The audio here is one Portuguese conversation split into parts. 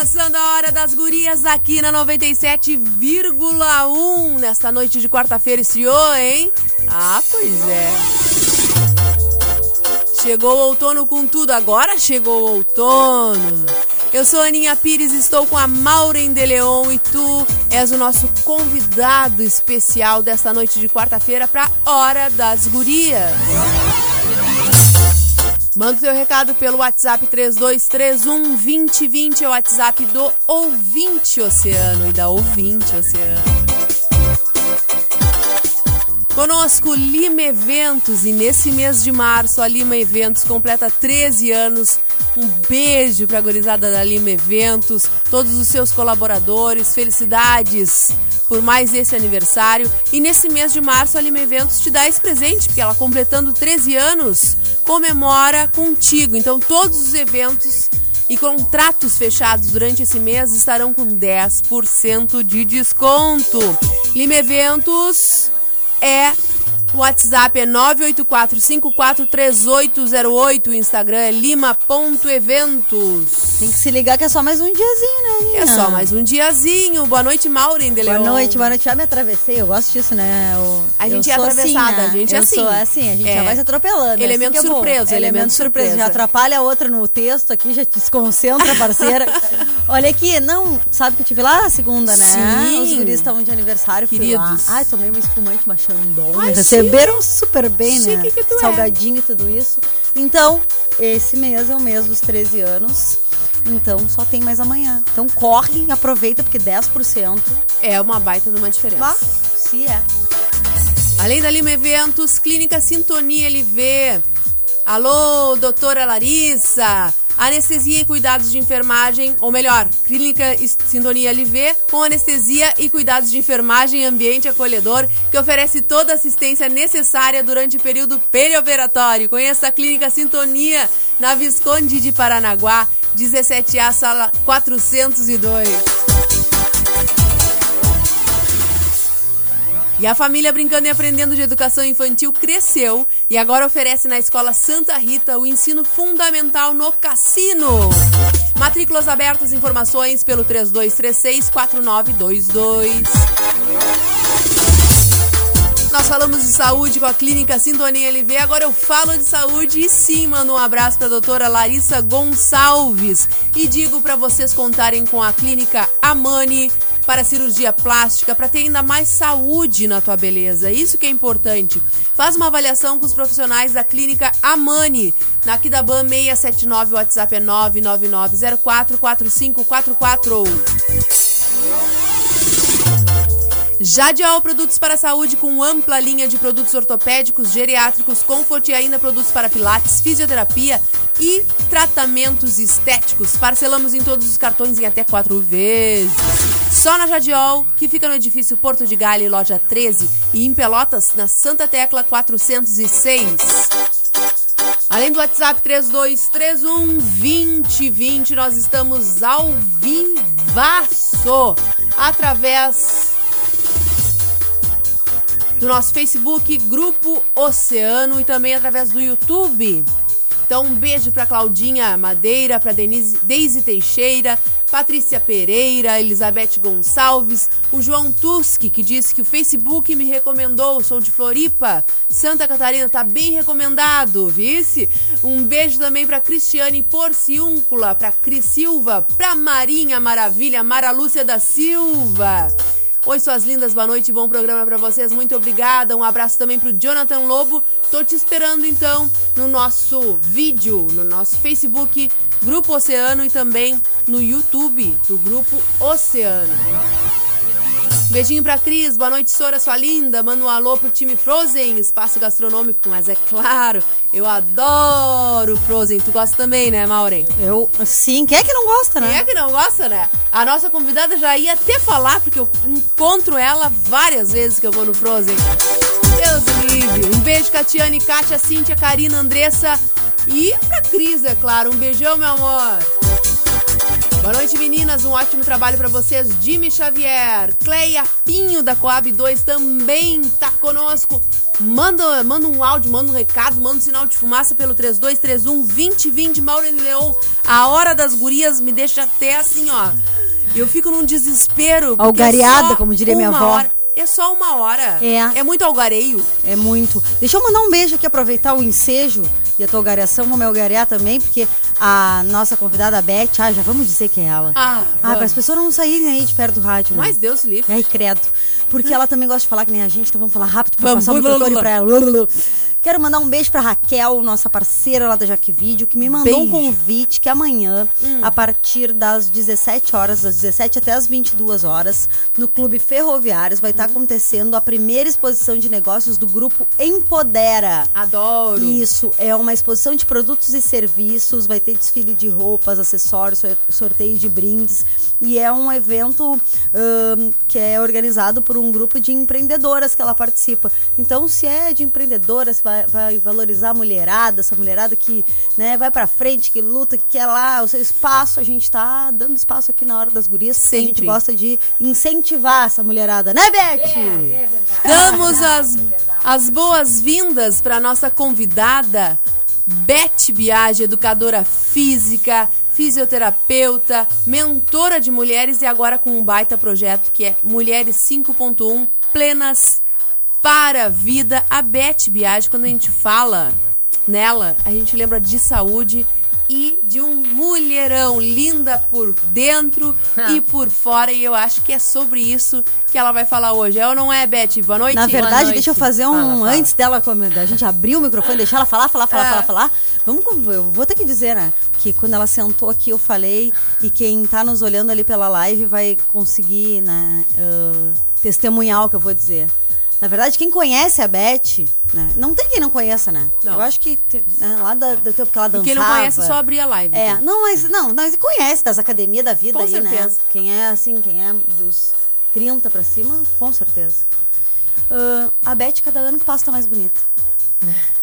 Começando a Hora das Gurias aqui na 97,1. Nesta noite de quarta-feira estreou, hein? Ah, pois é. Chegou o outono com tudo, agora chegou o outono. Eu sou Aninha Pires, estou com a Maureen de Leon e tu és o nosso convidado especial desta noite de quarta-feira para Hora das Gurias. Manda o seu recado pelo WhatsApp 3231 2020, é o WhatsApp do ouvinte oceano e da ouvinte oceano. Conosco Lima Eventos e nesse mês de março a Lima Eventos completa 13 anos. Um beijo para a gurizada da Lima Eventos, todos os seus colaboradores, felicidades por mais esse aniversário. E nesse mês de março a Lima Eventos te dá esse presente, porque ela completando 13 anos, comemora contigo. Então todos os eventos e contratos fechados durante esse mês estarão com 10% de desconto. Lima Eventos é o WhatsApp é 984543808, o Instagram é lima.eventos. Tem que se ligar que é só mais um diazinho, né, Aninha? É só mais um diazinho. Boa noite, Maureen de Boa Leon. noite, boa noite. Já me atravessei, eu gosto disso, né? Eu, A gente é atravessada, né? a gente é eu assim. Sou assim, a gente É. já vai se atropelando. é Elemento assim que é surpresa, Elemento elemento surpresa. surpresa. Já atrapalha a outra no texto aqui, já desconcentra, parceira. Olha aqui, não, sabe que eu tive lá a segunda, né? Sim. Os guris estavam de aniversário, fui Queridos. lá. Ai, tomei uma espumante, uma Xandão. Ai, Me receberam super bem, né? Que tu é. Salgadinho e tudo isso. Então, esse mês é o mês dos 13 anos. Então, só tem mais amanhã. Então, corre e aproveita, porque 10%. É uma baita de uma diferença. Se é. Além da Lima Eventos, Clínica Sintonia LV. Alô, doutora Larissa. Anestesia e cuidados de enfermagem, ou melhor, Clínica Sintonia LV com anestesia e cuidados de enfermagem em ambiente acolhedor, que oferece toda a assistência necessária durante o período perioperatório. Conheça a Clínica Sintonia na Visconde de Paranaguá, 17A, sala 402. E a família Brincando e Aprendendo de Educação Infantil cresceu e agora oferece na Escola Santa Rita o ensino fundamental no cassino. Matrículas abertas, informações pelo 3236-4922. Nós falamos de saúde com a Clínica Sintonia LV, agora eu falo de saúde e sim, mando um abraço para a doutora Larissa Gonçalves e digo para vocês contarem com a Clínica Amani para cirurgia plástica, para ter ainda mais saúde na tua beleza. Isso que é importante. Faz uma avaliação com os profissionais da Clínica Amani. Na Kidaban 679, o WhatsApp é 999044544. Jadial Produtos para a Saúde com ampla linha de produtos ortopédicos, geriátricos, Comfort e ainda produtos para pilates, fisioterapia e tratamentos estéticos. Parcelamos em todos os cartões em até quatro vezes. Só na Jadiol, que fica no edifício Porto de Galha, loja 13, e em Pelotas, na Santa Tecla 406. Além do WhatsApp 3231 2020, nós estamos ao vivaço através do nosso Facebook, Grupo Oceano, e também através do YouTube. Então, um beijo pra Claudinha Madeira, Denise, Deise Teixeira, Patrícia Pereira, Elizabeth Gonçalves, o João Tuski, que disse que o Facebook me recomendou, sou de Floripa, Santa Catarina, tá bem recomendado, vice? Um beijo também pra Cristiane Porciúncula, pra Cris Silva, pra Marinha Maravilha, Mara Lúcia da Silva. Oi, suas lindas, boa noite, bom programa para vocês, muito obrigada. Um abraço também pro Jonathan Lobo. Tô te esperando então no nosso vídeo, no nosso Facebook, Grupo Oceano e também no YouTube do Grupo Oceano. Beijinho pra Cris, boa noite, Sora, sua linda. Manda um alô pro time Frozen, espaço gastronômico, mas é claro, eu adoro Frozen. Tu gosta também, né, Maureen? Eu, sim, quem é que não gosta, né? Quem é que não gosta, né? A nossa convidada já ia até falar, porque eu encontro ela várias vezes que eu vou no Frozen. Deus livre. Um beijo, Catiane, Kátia, Cíntia, Karina, Andressa e pra Cris, é claro. Um beijão, meu amor. Boa noite, meninas. Um ótimo trabalho para vocês. Jimmy Xavier, Cleia Pinho da Coab 2 também tá conosco. Manda, manda um áudio, manda um recado, manda um sinal de fumaça pelo 3231 2020 Maureen Leon. A hora das gurias me deixa até assim, ó. Eu fico num desespero. Algareada, é como diria minha avó. Hora, é só uma hora. É. É muito algareio. É muito. Deixa eu mandar um beijo aqui, aproveitar o ensejo e a tua algareação. Me algarear também, porque a nossa convidada, a Beth, ah, já vamos dizer quem é ela. Ah, ah para as pessoas não saírem aí de perto do rádio. Mas né? Deus livre. Ai, credo. Porque ela também gosta de falar que nem a gente, então vamos falar rápido pra vamos, passar o microfone pra ela. Quero mandar um beijo pra Raquel, nossa parceira lá da Jaque Vídeo, que me mandou beijo. um convite que amanhã, hum. a partir das 17 horas, das 17 até as 22 horas, no Clube Ferroviários, vai estar hum. acontecendo a primeira exposição de negócios do grupo Empodera. Adoro! Isso, é uma exposição de produtos e serviços, vai ter desfile de roupas, acessórios, sorteio de brindes. E é um evento um, que é organizado por um grupo de empreendedoras que ela participa. Então, se é de empreendedoras, vai, vai valorizar a mulherada, essa mulherada que né, vai pra frente, que luta, que quer lá o seu espaço. A gente tá dando espaço aqui na hora das gurias, porque a gente gosta de incentivar essa mulherada, né, Beth? É, é Damos as, as boas-vindas para nossa convidada, Beth Biage, educadora física, fisioterapeuta, mentora de mulheres e agora com um baita projeto que é Mulheres 5.1 Plenas para a Vida. A Beth Biage, quando a gente fala nela, a gente lembra de saúde e de um mulherão linda por dentro e por fora. E eu acho que é sobre isso que ela vai falar hoje. É ou não é, Beth? Boa noite. Na verdade, noite. deixa eu fazer um. Fala, fala. Antes dela, a gente abrir o microfone, deixar ela falar, falar, falar, é. falar, falar. Vamos, eu vou ter que dizer, né? Que quando ela sentou aqui, eu falei. E quem tá nos olhando ali pela live vai conseguir, né? Uh, testemunhar o que eu vou dizer. Na verdade, quem conhece a Beth, né? Não tem quem não conheça, né? Não. Eu acho que né, lá do, do tempo que ela dançava... quem não conhece só abrir a live. É, então. não, mas não, mas conhece das academias da vida com aí, né? certeza. né? Quem é assim, quem é dos 30 pra cima, com certeza. Uh, a Beth, cada ano que passa, tá mais bonita.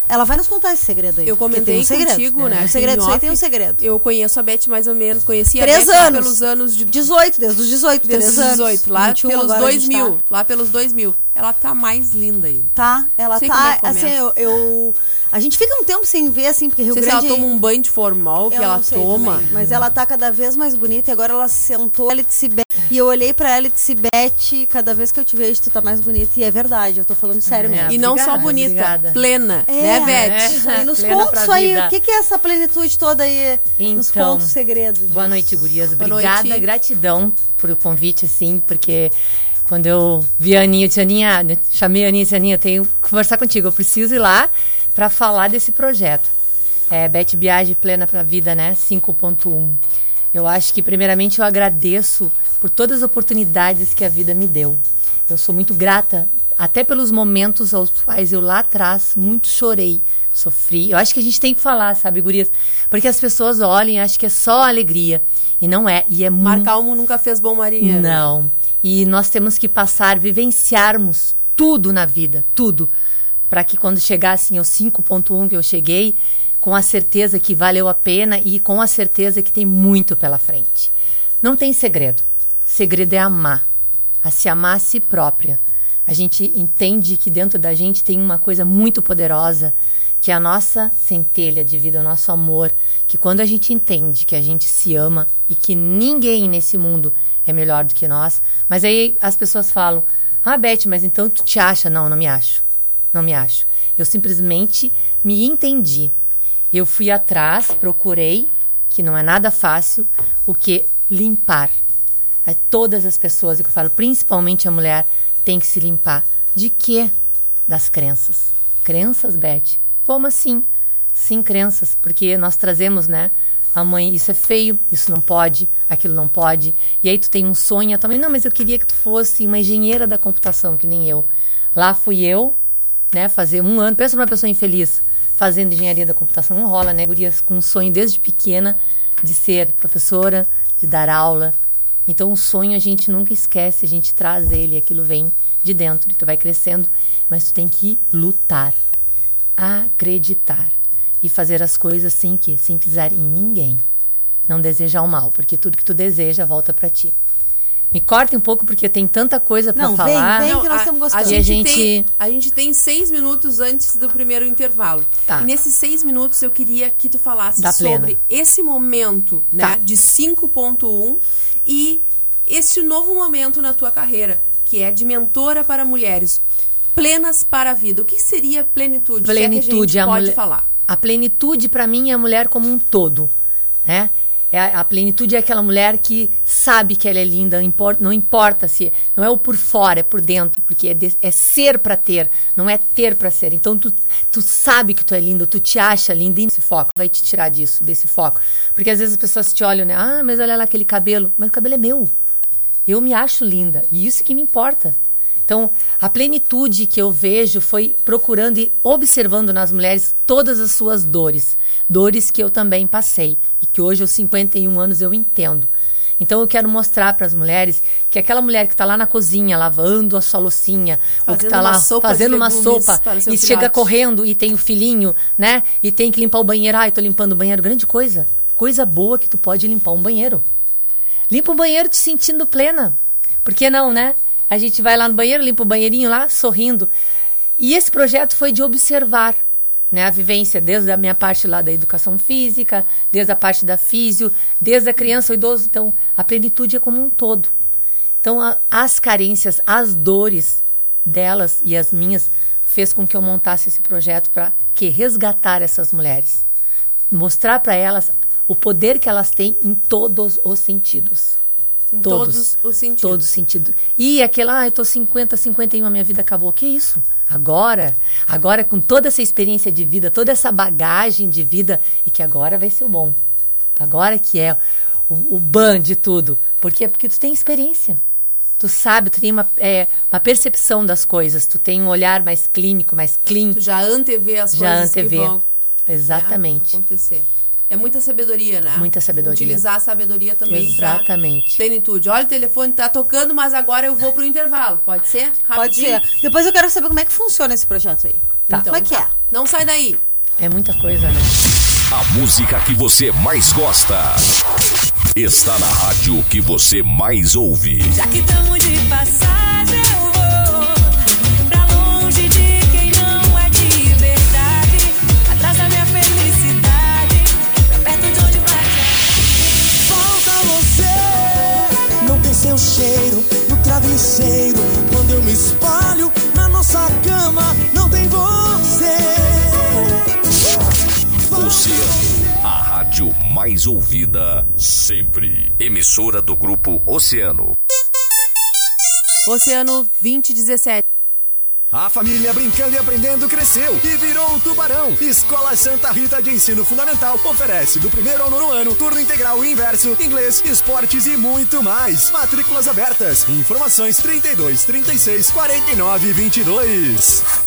Ela vai nos contar esse segredo aí. Eu comentei um segredo. contigo, né? O segredo, isso aí tem um segredo. Eu conheço a Beth mais ou menos, conhecia Três a Beth anos. pelos anos de 18, desde os 18, desde os 18, lá pelos 2000, tá. lá pelos 2000. Ela tá mais linda aí. Tá, ela tá, é assim, eu, eu, a gente fica um tempo sem ver assim, porque Rio sei Grande se ela toma um banho de formal que ela toma. Também, mas ela tá cada vez mais bonita e agora ela sentou ela disse e eu olhei pra ela e disse Beth, cada vez que eu te vejo tu tá mais bonita e é verdade, eu tô falando sério é, mesmo. E não só bonita, obrigada. plena, é, né, Beth? É, nos contos aí, o que, que é essa plenitude toda aí então, nos contos segredos? Boa noite, gurias. Obrigada, noite. gratidão por o convite, assim, porque quando eu vi a Aninha, eu disse, Aninha, chamei a Aninha e disse, Aninha, eu tenho que conversar contigo, eu preciso ir lá para falar desse projeto. É, Beth Biage Plena para a Vida, né? 5.1. Eu acho que, primeiramente, eu agradeço por todas as oportunidades que a vida me deu. Eu sou muito grata, até pelos momentos aos quais eu lá atrás muito chorei, sofri. Eu acho que a gente tem que falar, sabe, gurias? Porque as pessoas olham e acham que é só alegria. E não é. E é Mar Calmo nunca fez bom marinheiro. Não. E nós temos que passar, vivenciarmos tudo na vida, tudo. Para que quando chegassem aos 5.1 que eu cheguei, com a certeza que valeu a pena e com a certeza que tem muito pela frente. Não tem segredo. Segredo é amar. A se amar a si própria. A gente entende que dentro da gente tem uma coisa muito poderosa que a nossa centelha de vida, o nosso amor, que quando a gente entende que a gente se ama e que ninguém nesse mundo é melhor do que nós, mas aí as pessoas falam: "Ah, Beth, mas então tu te acha?" Não, não me acho. Não me acho. Eu simplesmente me entendi. Eu fui atrás, procurei, que não é nada fácil, o que limpar. É, todas as pessoas, que eu falo, principalmente a mulher, tem que se limpar. De quê? Das crenças. Crenças, Beth? Como assim? Sim, crenças, porque nós trazemos, né? A mãe, isso é feio, isso não pode, aquilo não pode. E aí tu tem um sonho também, não, mas eu queria que tu fosse uma engenheira da computação, que nem eu. Lá fui eu, né, fazer um ano, pensa numa pessoa infeliz, fazendo engenharia da computação, não rola, né, gurias, com um sonho desde pequena de ser professora, de dar aula. Então, o sonho a gente nunca esquece, a gente traz ele, aquilo vem de dentro, e tu vai crescendo, mas tu tem que lutar, acreditar e fazer as coisas sem que, sem pisar em ninguém. Não desejar o mal, porque tudo que tu deseja volta para ti. Me corte um pouco porque tem tanta coisa para falar. Vem, vem que nós estamos gostando. A, a, gente, tem, a gente tem seis minutos antes do primeiro intervalo. Tá. E nesses seis minutos eu queria que tu falasse da sobre plena. esse momento né, tá. de 5.1 e este novo momento na tua carreira, que é de mentora para mulheres plenas para a vida. O que seria plenitude? Plenitude, é a, a pode mulher, falar. A plenitude para mim é a mulher como um todo, né? É a, plenitude é aquela mulher que sabe que ela é linda, não importa, não importa se não é o por fora, é por dentro, porque é, de, é ser para ter, não é ter para ser. Então tu, tu sabe que tu é linda, tu te acha linda e esse foco vai te tirar disso, desse foco. Porque às vezes as pessoas te olham, né? Ah, mas olha lá aquele cabelo, mas o cabelo é meu. Eu me acho linda e isso que me importa. Então, a plenitude que eu vejo foi procurando e observando nas mulheres todas as suas dores. Dores que eu também passei e que hoje, aos 51 anos, eu entendo. Então eu quero mostrar para as mulheres que aquela mulher que está lá na cozinha lavando a sua loucinha, fazendo ou que está lá fazendo uma sopa e filhote. chega correndo e tem o filhinho, né? E tem que limpar o banheiro. Ai, tô limpando o banheiro. Grande coisa. Coisa boa que tu pode limpar um banheiro. Limpa o banheiro te sentindo plena. Por que não, né? A gente vai lá no banheiro, limpa o banheirinho lá, sorrindo. E esse projeto foi de observar né, a vivência, desde a minha parte lá da educação física, desde a parte da físio, desde a criança ao idoso. Então, a plenitude é como um todo. Então, a, as carências, as dores delas e as minhas fez com que eu montasse esse projeto para que resgatar essas mulheres, mostrar para elas o poder que elas têm em todos os sentidos. Em todos, todos os sentidos. Todos os sentidos. E aquela, ah, eu tô 50, 51, a minha vida acabou. Que isso? Agora, agora com toda essa experiência de vida, toda essa bagagem de vida, e que agora vai ser o bom. Agora que é o, o ban de tudo. Por quê? Porque tu tem experiência. Tu sabe, tu tem uma, é, uma percepção das coisas, tu tem um olhar mais clínico, mais clean. Tu já antevê as já coisas antevê. que vão Exatamente. Né, acontecer. É muita sabedoria, né? Muita sabedoria. Utilizar a sabedoria também Exatamente. plenitude. Olha, o telefone tá tocando, mas agora eu vou pro intervalo. Pode ser? Rapidinho. Pode ser. Depois eu quero saber como é que funciona esse projeto aí. Tá. Então, como é que tá. é? Não sai daí. É muita coisa, né? A música que você mais gosta está na rádio que você mais ouve. Já que estamos de passagem. Seu cheiro no travesseiro. Quando eu me espalho na nossa cama, não tem você. Oceano, a rádio mais ouvida sempre. Emissora do grupo Oceano. Oceano 2017. A família brincando e aprendendo cresceu e virou um tubarão. Escola Santa Rita de Ensino Fundamental oferece do primeiro ao nono ano turno integral e inverso, inglês, esportes e muito mais. Matrículas abertas. Informações 32 36 49 22.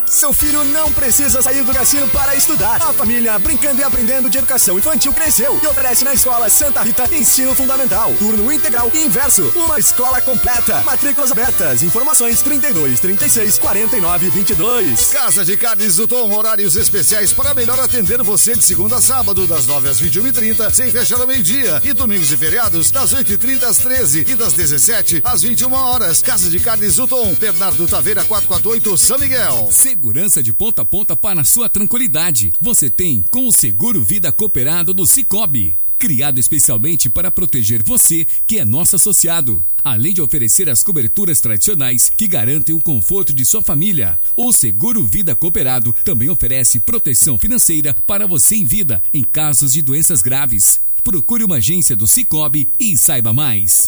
Seu filho não precisa sair do cassino para estudar. A família Brincando e Aprendendo de Educação Infantil cresceu e oferece na escola Santa Rita Ensino Fundamental, turno integral e inverso. Uma escola completa. Matrículas abertas. Informações 32 36 49 22. Casa de Carnes do Tom, horários especiais para melhor atender você de segunda a sábado, das 9 às 21h30, sem fechar ao meio-dia. E domingos e feriados, das 8h30 às 13 e das 17 às 21 horas. Casa de Carnes do Tom, Bernardo Taveira 448, São Miguel. Segurança de ponta a ponta para a sua tranquilidade. Você tem com o Seguro Vida Cooperado do Cicobi. Criado especialmente para proteger você, que é nosso associado. Além de oferecer as coberturas tradicionais que garantem o conforto de sua família. O Seguro Vida Cooperado também oferece proteção financeira para você em vida em casos de doenças graves. Procure uma agência do Cicobi e saiba mais.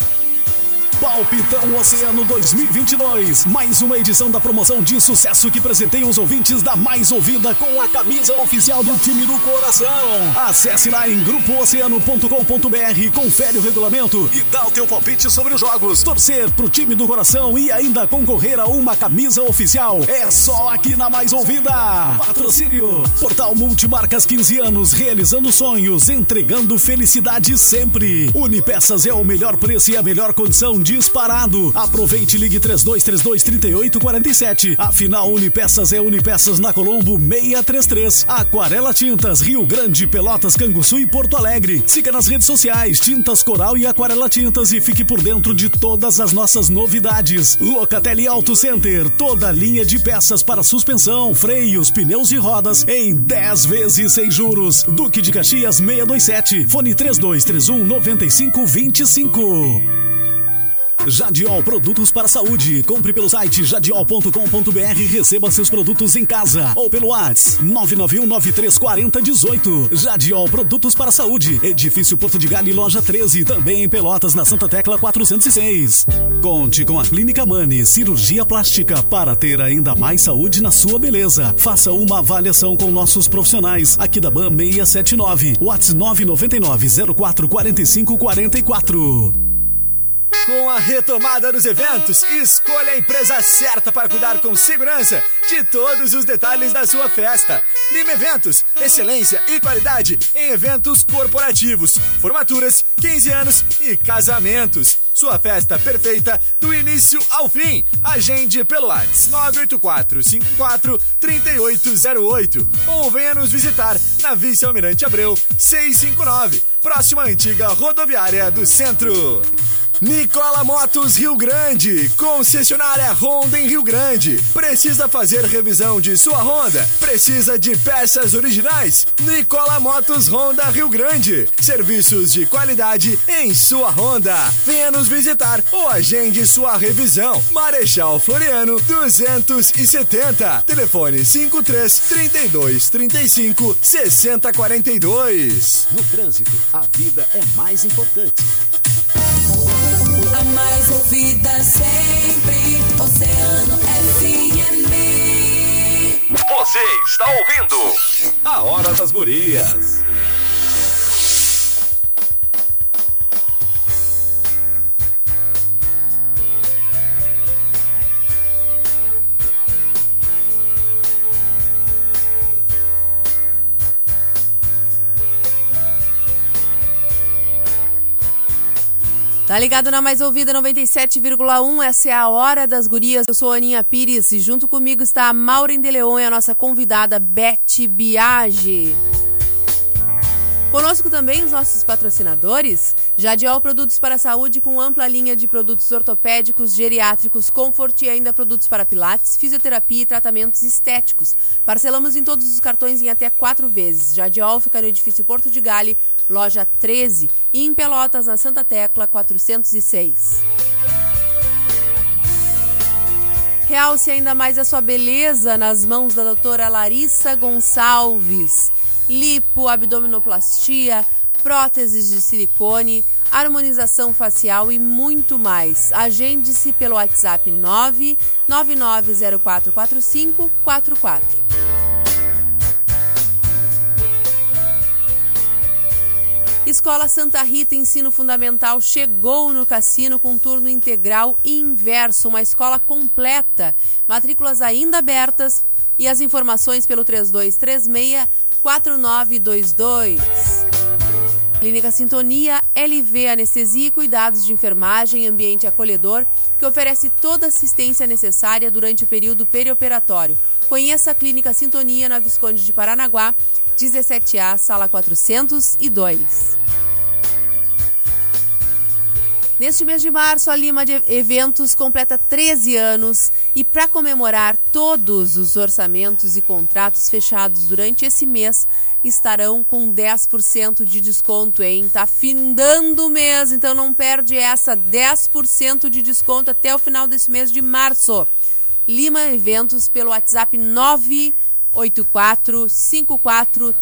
Palpitão Oceano 2022. Mais uma edição da promoção de sucesso que presenteia os ouvintes da Mais Ouvida com a camisa oficial do time do coração. Acesse lá em grupooceano.com.br, confere o regulamento e dá o teu palpite sobre os jogos. Torcer pro time do coração e ainda concorrer a uma camisa oficial. É só aqui na Mais Ouvida. Patrocínio. Portal Multimarcas 15 anos, realizando sonhos, entregando felicidade sempre. Unipeças é o melhor preço e a melhor condição disparado. Aproveite ligue 3232 3847. Afinal, Unipeças é Unipeças na Colombo 633. Aquarela Tintas, Rio Grande, Pelotas, Canguçu e Porto Alegre. Siga nas redes sociais Tintas Coral e Aquarela Tintas e fique por dentro de todas as nossas novidades. Locatelli Auto Center, toda linha de peças para suspensão, freios, pneus e rodas em 10 vezes sem juros. Duque de Caxias 627, fone 3231 9525. Jadiol Produtos para Saúde. Compre pelo site jadiol.com.br e receba seus produtos em casa. Ou pelo WhatsApp 991934018. Jadiol Produtos para Saúde. Edifício Porto de Galho, loja 13. Também em Pelotas, na Santa Tecla 406. Conte com a Clínica Mani, cirurgia plástica para ter ainda mais saúde na sua beleza. Faça uma avaliação com nossos profissionais aqui da BAM 679. WhatsApp 999 04 45 44. Com a retomada dos eventos, escolha a empresa certa para cuidar com segurança de todos os detalhes da sua festa. Lima Eventos, excelência e qualidade em eventos corporativos, formaturas, 15 anos e casamentos. Sua festa perfeita do início ao fim. Agende pelo WhatsApp 984 54 3808 ou venha nos visitar na Vice Almirante Abreu 659, próxima antiga rodoviária do centro. Nicola Motos Rio Grande, concessionária Honda em Rio Grande. Precisa fazer revisão de sua Honda? Precisa de peças originais? Nicola Motos Honda Rio Grande. Serviços de qualidade em sua Honda. Venha nos visitar ou agende sua revisão. Marechal Floriano 270. Telefone 53 32 35 60 42. No trânsito, a vida é mais importante. A mais ouvida sempre, Oceano FM. Você está ouvindo A Hora das Gurias. Tá ligado na mais ouvida 97,1, essa é a Hora das Gurias. Eu sou a Aninha Pires e junto comigo está a Maureen de Leon e a nossa convidada Beth Biage. Conosco também os nossos patrocinadores, Jadiol Produtos para a Saúde com ampla linha de produtos ortopédicos, geriátricos, Comfort e ainda produtos para pilates, fisioterapia e tratamentos estéticos. Parcelamos em todos os cartões em até quatro vezes. Jadiol fica no edifício Porto de Gale, loja 13 e em Pelotas, na Santa Tecla 406. Realce ainda mais a sua beleza nas mãos da doutora Larissa Gonçalves lipo, abdominoplastia, próteses de silicone, harmonização facial e muito mais. Agende-se pelo WhatsApp 999044544. Escola Santa Rita Ensino Fundamental chegou no cassino com turno integral e inverso, uma escola completa. Matrículas ainda abertas e as informações pelo 3236 4922. Clínica Sintonia LV Anestesia e Cuidados de Enfermagem Ambiente Acolhedor, que oferece toda a assistência necessária durante o período perioperatório. Conheça a Clínica Sintonia na Visconde de Paranaguá, 17A, sala 402. Neste mês de março, a Lima de Eventos completa 13 anos e para comemorar todos os orçamentos e contratos fechados durante esse mês estarão com 10% de desconto, hein? Tá findando o mês, então não perde essa 10% de desconto até o final desse mês de março. Lima Eventos pelo WhatsApp 984 54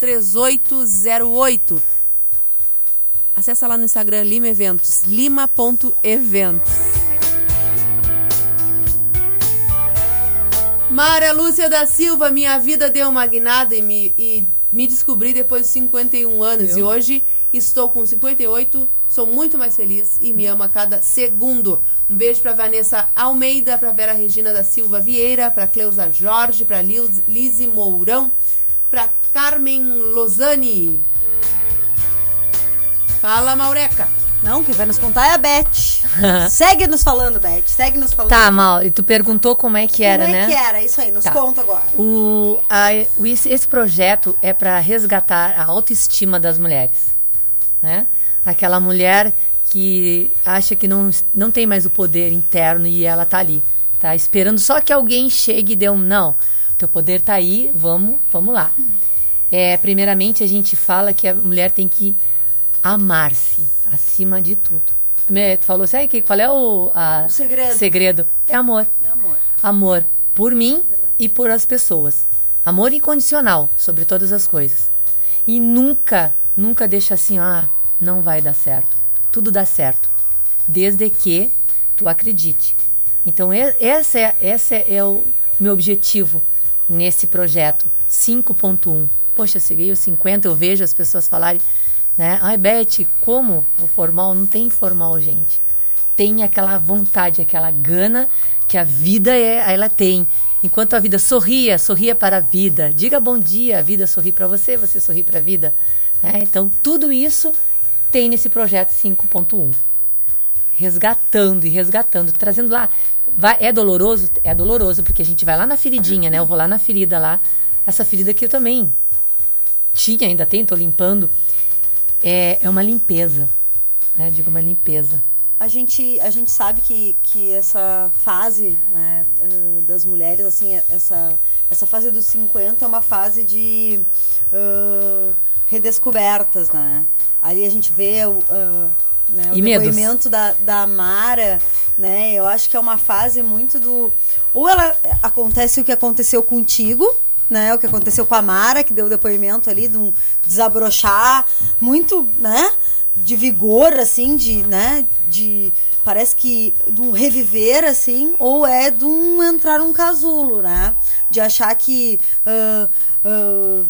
3808. Acesse lá no Instagram Lima Eventos, lima.eventos. Mara Lúcia da Silva, minha vida deu uma guinada e me, e me descobri depois de 51 anos. Eu? E hoje estou com 58, sou muito mais feliz e me amo a cada segundo. Um beijo para Vanessa Almeida, para Vera Regina da Silva Vieira, para Cleusa Jorge, para Lise Mourão, para Carmen Lozani. Fala, Maureca. Não, quem vai nos contar é a Beth. Segue nos falando, Beth. Segue nos falando. Tá, Mauro. E tu perguntou como é que era, né? Como é que era? Isso aí, nos tá. conta agora. O, a, o, esse projeto é para resgatar a autoestima das mulheres. Né? Aquela mulher que acha que não, não tem mais o poder interno e ela tá ali. Tá esperando só que alguém chegue e dê um não. Teu poder tá aí, vamos, vamos lá. É, primeiramente, a gente fala que a mulher tem que amar-se acima de tudo. Tu falou assim, que, qual é o, a, o segredo. segredo? É amor. É amor. Amor por mim e por as pessoas. Amor incondicional sobre todas as coisas. E nunca, nunca deixa assim, ah, não vai dar certo. Tudo dá certo. Desde que tu acredite. Então, esse é, esse é o meu objetivo nesse projeto 5.1. Poxa, cheguei aos 50, eu vejo as pessoas falarem né? Ai, Beth, como o formal? Não tem formal, gente. Tem aquela vontade, aquela gana que a vida é, ela tem. Enquanto a vida sorria, sorria para a vida. Diga bom dia, a vida sorri para você, você sorri para a vida. Né? Então, tudo isso tem nesse projeto 5.1. Resgatando e resgatando, trazendo lá. Vai, é doloroso? É doloroso, porque a gente vai lá na feridinha, né? Eu vou lá na ferida lá. Essa ferida que eu também tinha, ainda tenho, tô limpando é, é uma limpeza. Né? Digo, uma limpeza. A gente, a gente sabe que, que essa fase né, das mulheres, assim, essa, essa fase dos 50 é uma fase de uh, redescobertas, né? Ali a gente vê uh, né, o e depoimento da, da Mara, né? Eu acho que é uma fase muito do... Ou ela acontece o que aconteceu contigo, né? O que aconteceu com a Mara, que deu o depoimento ali de um desabrochar muito, né? De vigor, assim, de, né? De parece que um reviver assim ou é de um entrar num casulo né de achar que uh, uh,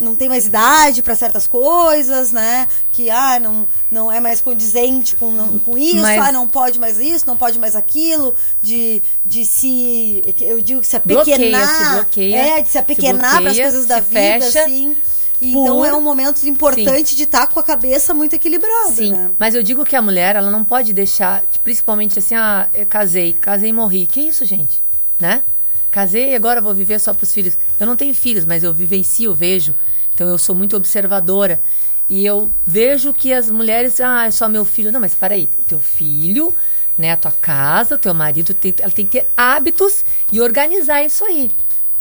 não tem mais idade para certas coisas, né? Que ah, não, não é mais condizente com, com isso, Mas... ah, não pode mais isso, não pode mais aquilo, de, de se. Eu digo se apequenar. Bloqueia, se bloqueia, é, de se apequenar para as coisas da vida, fecha, assim. Então é um momento importante Sim. de estar tá com a cabeça muito equilibrada. Sim, né? mas eu digo que a mulher, ela não pode deixar, principalmente assim, ah, casei, casei e morri. Que isso, gente? Né? Casei e agora vou viver só para os filhos. Eu não tenho filhos, mas eu vivencio, eu vejo. Então eu sou muito observadora. E eu vejo que as mulheres, ah, é só meu filho. Não, mas peraí, o teu filho, né, a tua casa, o teu marido, tem, ela tem que ter hábitos e organizar isso aí.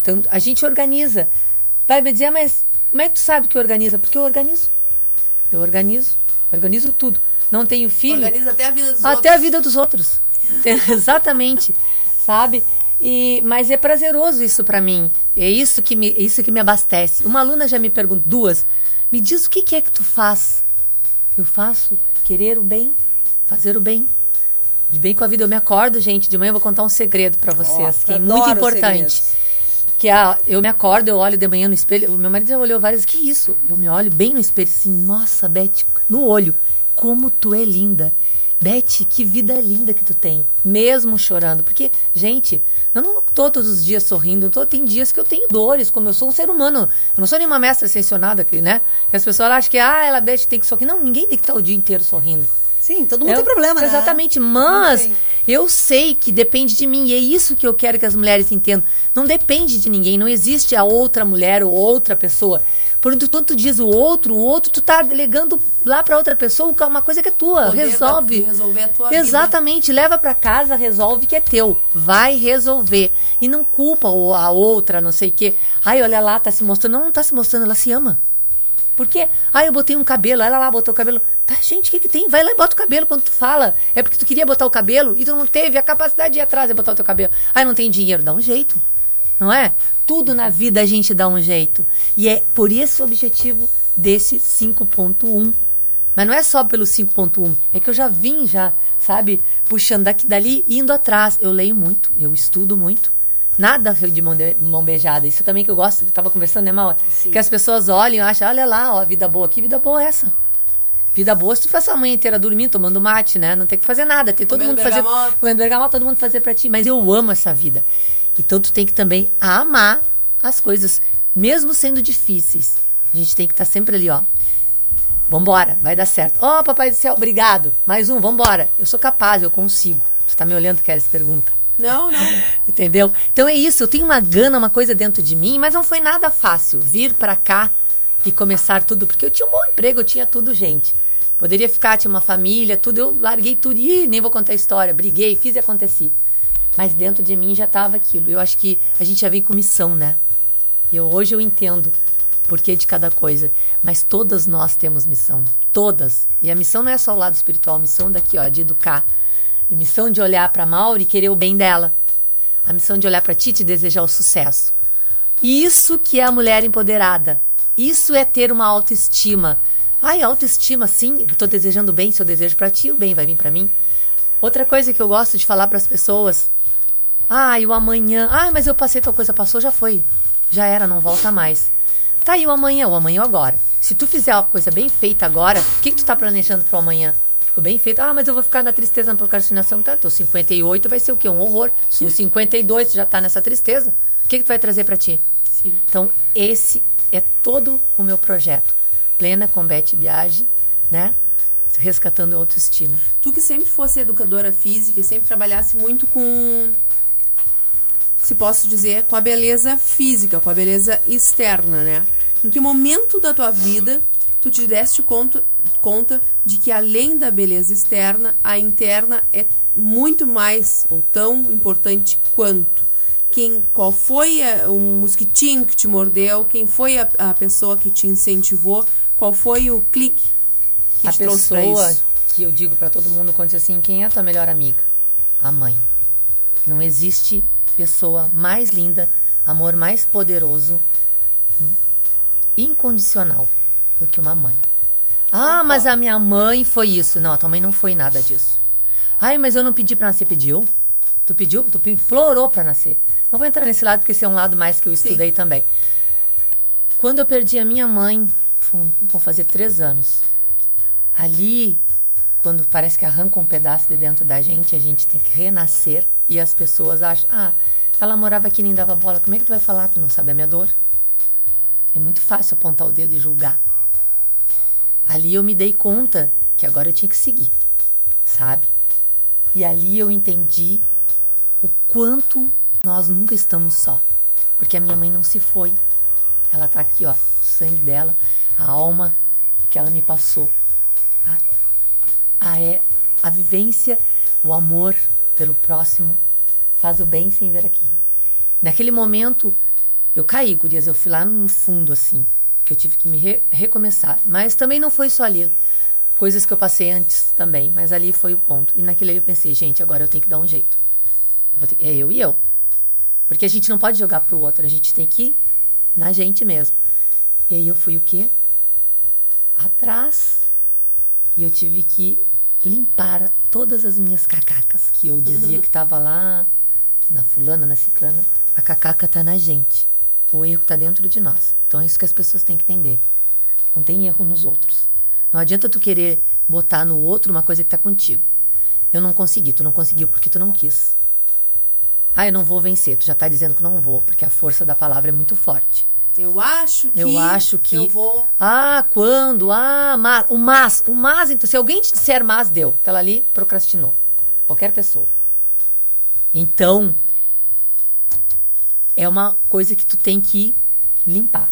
Então a gente organiza. Vai me dizer, mas como é que tu sabe que organiza? Porque eu organizo. Eu organizo, organizo tudo. Não tenho filho. Organiza até a vida dos até outros. Até a vida dos outros. Exatamente. Sabe? E, mas é prazeroso isso para mim. É isso que me, é isso que me abastece. Uma aluna já me perguntou, duas, me diz o que, que é que tu faz? Eu faço querer o bem, fazer o bem. De bem com a vida. Eu me acordo, gente. De manhã eu vou contar um segredo para vocês, que é muito importante. Que a, eu me acordo, eu olho de manhã no espelho. O meu marido já olhou várias vezes. Que isso? Eu me olho bem no espelho assim, nossa, Beth, no olho. Como tu é linda. Beth, que vida linda que tu tem, mesmo chorando. Porque, gente, eu não tô todos os dias sorrindo, tô, tem dias que eu tenho dores, como eu sou um ser humano. Eu não sou nenhuma mestra ascensionada aqui, né? Que as pessoas acham que, ah, ela Beth tem que sorrir. Não, ninguém tem que estar o dia inteiro sorrindo. Sim, todo mundo eu, tem problema, né? Exatamente, mas eu sei que depende de mim e é isso que eu quero que as mulheres entendam. Não depende de ninguém, não existe a outra mulher ou outra pessoa. Por quando tu diz o outro, o outro tu tá delegando lá para outra pessoa uma coisa que é tua, Poder resolve. Resolver a tua Exatamente, vida. leva para casa, resolve que é teu. Vai resolver e não culpa a outra, não sei o quê. Ai, olha lá, tá se mostrando, não, não tá se mostrando, ela se ama. Por quê? Ah, eu botei um cabelo, ela lá botou o cabelo. Tá, gente, o que, que tem? Vai lá e bota o cabelo quando tu fala. É porque tu queria botar o cabelo e tu não teve a capacidade de ir atrás e botar o teu cabelo. Ah, não tem dinheiro. Dá um jeito. Não é? Tudo na vida a gente dá um jeito. E é por esse objetivo desse 5.1. Mas não é só pelo 5.1, é que eu já vim já, sabe, puxando daqui dali indo atrás. Eu leio muito, eu estudo muito. Nada de mão, de mão beijada. Isso também que eu gosto, eu tava conversando, né, Mal? Que as pessoas olham e acham, olha lá, ó, vida boa. Que vida boa é essa? Vida boa se tu faz a manhã inteira dormindo, tomando mate, né? Não tem que fazer nada. Tem todo comendo mundo fazer. Comendo bergamota, todo mundo fazer pra ti. Mas eu amo essa vida. Então tu tem que também amar as coisas, mesmo sendo difíceis. A gente tem que estar tá sempre ali, ó. Vambora, vai dar certo. Ó, oh, papai do céu, obrigado. Mais um, vambora. Eu sou capaz, eu consigo. Tu tá me olhando, queres pergunta? Não, não. Entendeu? Então é isso, eu tenho uma gana, uma coisa dentro de mim, mas não foi nada fácil vir para cá e começar tudo, porque eu tinha um bom emprego, eu tinha tudo, gente. Poderia ficar, tinha uma família, tudo, eu larguei tudo e nem vou contar a história, briguei, fiz e aconteci. Mas dentro de mim já estava aquilo. Eu acho que a gente já vem com missão, né? E hoje eu entendo o porquê de cada coisa. Mas todas nós temos missão. Todas. E a missão não é só o lado espiritual, a missão daqui, ó, de educar a missão de olhar para Mauri e querer o bem dela. A missão de olhar para Titi e desejar o sucesso. Isso que é a mulher empoderada. Isso é ter uma autoestima. Ai, autoestima, sim, eu tô desejando bem, se eu desejo para ti, o bem vai vir para mim. Outra coisa que eu gosto de falar para as pessoas, ai, o amanhã, ai, mas eu passei tal coisa, passou, já foi. Já era, não volta mais. Tá aí o amanhã, o amanhã agora. Se tu fizer uma coisa bem feita agora, o que, que tu tá planejando pro amanhã? o bem feito. Ah, mas eu vou ficar na tristeza, na procrastinação. Tá, tô 58 vai ser o quê? Um horror. No 52 já tá nessa tristeza. O que, que tu vai trazer para ti? Sim. Então, esse é todo o meu projeto. Plena com Beth Biagi, né? Rescatando a autoestima. Tu que sempre fosse educadora física e sempre trabalhasse muito com se posso dizer, com a beleza física, com a beleza externa, né? Em que momento da tua vida tu te deste conta, conta de que além da beleza externa, a interna é muito mais ou tão importante quanto. Quem, qual foi a, o mosquitinho que te mordeu? Quem foi a, a, pessoa que te incentivou? Qual foi o clique que a te trouxe pessoa isso? que eu digo para todo mundo quando diz assim, quem é a tua melhor amiga? A mãe. Não existe pessoa mais linda, amor mais poderoso, incondicional do que uma mãe. Ah, mas a minha mãe foi isso. Não, a tua mãe não foi nada disso. Ai, mas eu não pedi para nascer, pediu? Tu pediu? Tu implorou para nascer. Não vou entrar nesse lado porque esse é um lado mais que eu estudei Sim. também. Quando eu perdi a minha mãe, vão fazer três anos. Ali, quando parece que arranca um pedaço de dentro da gente, a gente tem que renascer e as pessoas acham, ah, ela morava aqui nem dava bola. Como é que tu vai falar? Tu não sabe a minha dor? É muito fácil apontar o dedo e julgar. Ali eu me dei conta que agora eu tinha que seguir, sabe? E ali eu entendi o quanto nós nunca estamos só. Porque a minha mãe não se foi. Ela tá aqui, ó, o sangue dela, a alma que ela me passou. A, a, é, a vivência, o amor pelo próximo faz o bem sem ver aqui. Naquele momento, eu caí, gurias, eu fui lá no fundo, assim que eu tive que me re recomeçar. Mas também não foi só ali. Coisas que eu passei antes também, mas ali foi o ponto. E naquele ali eu pensei, gente, agora eu tenho que dar um jeito. Eu ter, é eu e eu. Porque a gente não pode jogar pro outro, a gente tem que ir na gente mesmo. E aí eu fui o quê? Atrás. E eu tive que limpar todas as minhas cacacas que eu dizia que tava lá na fulana, na ciclana. A cacaca tá na gente. O erro está dentro de nós. Então é isso que as pessoas têm que entender. Não tem erro nos outros. Não adianta tu querer botar no outro uma coisa que está contigo. Eu não consegui. Tu não conseguiu porque tu não quis. Ah, eu não vou vencer. Tu já tá dizendo que não vou, porque a força da palavra é muito forte. Eu acho que. Eu acho que. Eu vou. Ah, quando? Ah, mas. O mas. O mas, então. Se alguém te disser mas, deu. Ela ali procrastinou. Qualquer pessoa. Então. É uma coisa que tu tem que limpar.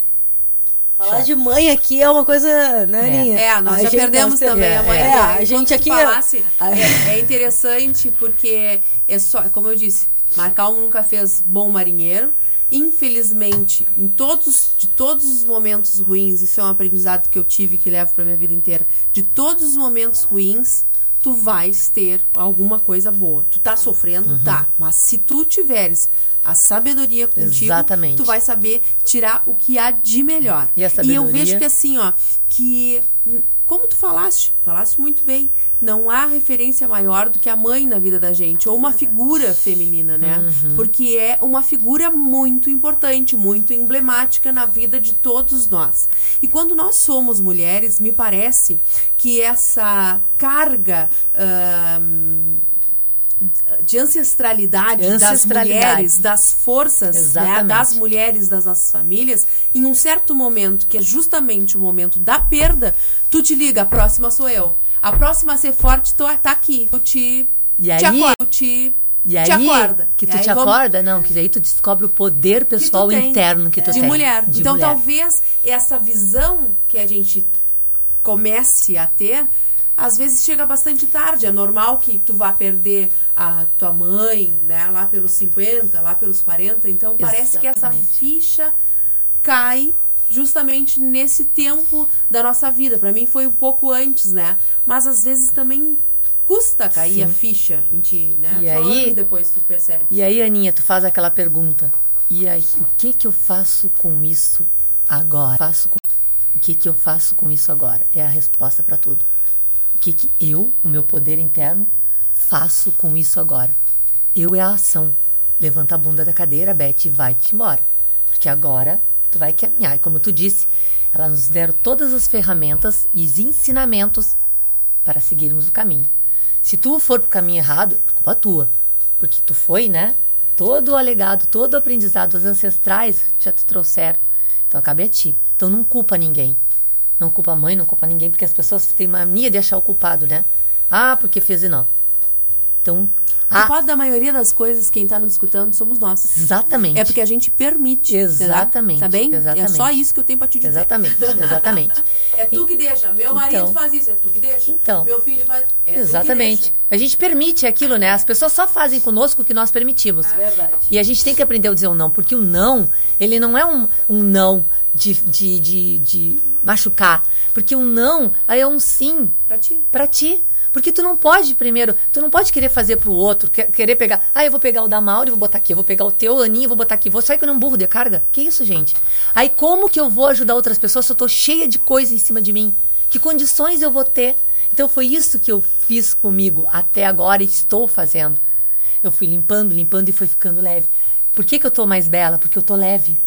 Falar de mãe aqui é uma coisa, né, É. Aninha? É, nós A já perdemos também é, a mãe. é, dela. a gente aqui- falasse, a- é, é interessante porque é só, como eu disse, Marcal nunca fez bom marinheiro. Infelizmente, em todos, de todos os momentos ruins, isso é um aprendizado que eu tive que levo pra minha vida inteira. De todos os momentos ruins, tu vais ter alguma coisa boa. Tu tá sofrendo, Uhum. tá. Mas se tu tiveres a sabedoria contigo, Exatamente. tu vai saber tirar o que há de melhor. E a eu sabedoria? vejo que assim, ó, que hum, como tu falaste, falaste muito bem, não há referência maior do que a mãe na vida da gente, ou uma figura feminina, né? Uhum. Porque é uma figura muito importante, muito emblemática na vida de todos nós. E quando nós somos mulheres, me parece que essa carga ahn, de ancestralidade, das Ancestralidade. mulheres, das forças, né, das mulheres das nossas famílias, em um certo momento, que é justamente o momento da perda, tu te liga, a próxima sou eu. A próxima a ser forte tô, tá aqui. Tu te, E te aí- acorda. Tu te, E aí, te acorda. que tu te vamos- acorda, não, que aí tu descobre o poder que pessoal tem. interno que tu de tem. mulher. De então mulher. talvez essa visão que a gente comece a ter, às vezes chega bastante tarde. É normal que tu vá perder a tua mãe, né, lá pelos 50, lá pelos 40. Então parece que essa Exatamente. ficha cai justamente nesse tempo da nossa vida. Pra mim foi um pouco antes, né? Mas às vezes também custa cair Sim. a ficha em ti, né? E Só aí- depois tu percebe. E aí, Aninha, tu faz aquela pergunta. E aí, o que que eu faço com isso agora? Faço com... O que que eu faço com isso agora? É a resposta para tudo. O que que eu, o meu poder interno, faço com isso agora? Eu é a ação. Levanta a bunda da cadeira, Beth, e vai-te embora. Porque agora tu vai caminhar. E como tu disse, elas nos deram todas as ferramentas e os ensinamentos para seguirmos o caminho. Se tu for pro caminho errado, é culpa tua. Porque tu foi, né? Todo o alegado, todo o aprendizado, os ancestrais já te trouxeram. Então cabe a ti. Então não culpa ninguém. Não culpa a mãe, não culpa ninguém, porque as pessoas têm mania de achar o culpado, né? Ah, porque fez e não. Então, O ah, culpado da maioria das coisas, quem tá nos escutando, somos nós. exatamente. É porque a gente permite. Exatamente, Tá bem? exatamente. É só isso que eu tenho pra te dizer. Exatamente, exatamente. É tu que deixa. Meu marido Então. faz isso, é tu que deixa. Então. Meu filho faz. É Exatamente. A gente permite aquilo, né? As pessoas só fazem conosco o que nós permitimos. Verdade. E a gente tem que aprender a dizer o não, porque o não, ele não é um, um não de, de, de, de machucar. Porque o não aí é um sim Pra ti. pra ti. Porque tu não pode primeiro, tu não pode querer fazer pro outro, que- querer pegar, ah, eu vou pegar o da Mauro e vou botar aqui, eu vou pegar o teu Aninha e vou botar aqui, vou sair com um burro de carga? Que isso, gente? Aí como que eu vou ajudar outras pessoas se eu tô cheia de coisa em cima de mim? Que condições eu vou ter? Então foi isso que eu fiz comigo até agora e estou fazendo. Eu fui limpando, limpando e foi ficando leve. Por que, que eu tô mais bela? Porque eu tô leve.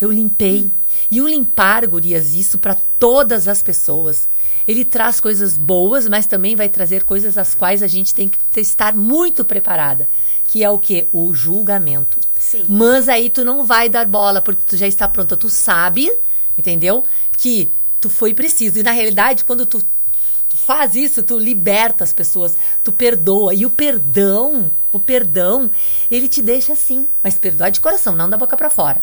Eu limpei. E o limpar, gurias, isso para todas as pessoas. Ele traz coisas boas, mas também vai trazer coisas às quais a gente tem que estar muito preparada. Que é o que? O julgamento. Sim. Mas aí tu não vai dar bola, porque tu já está pronta. Tu sabe, entendeu? Que tu foi preciso. E na realidade, quando tu, tu faz isso, tu liberta as pessoas, tu perdoa. E o perdão, o perdão, ele te deixa assim. Mas perdoar de coração, não da boca para fora.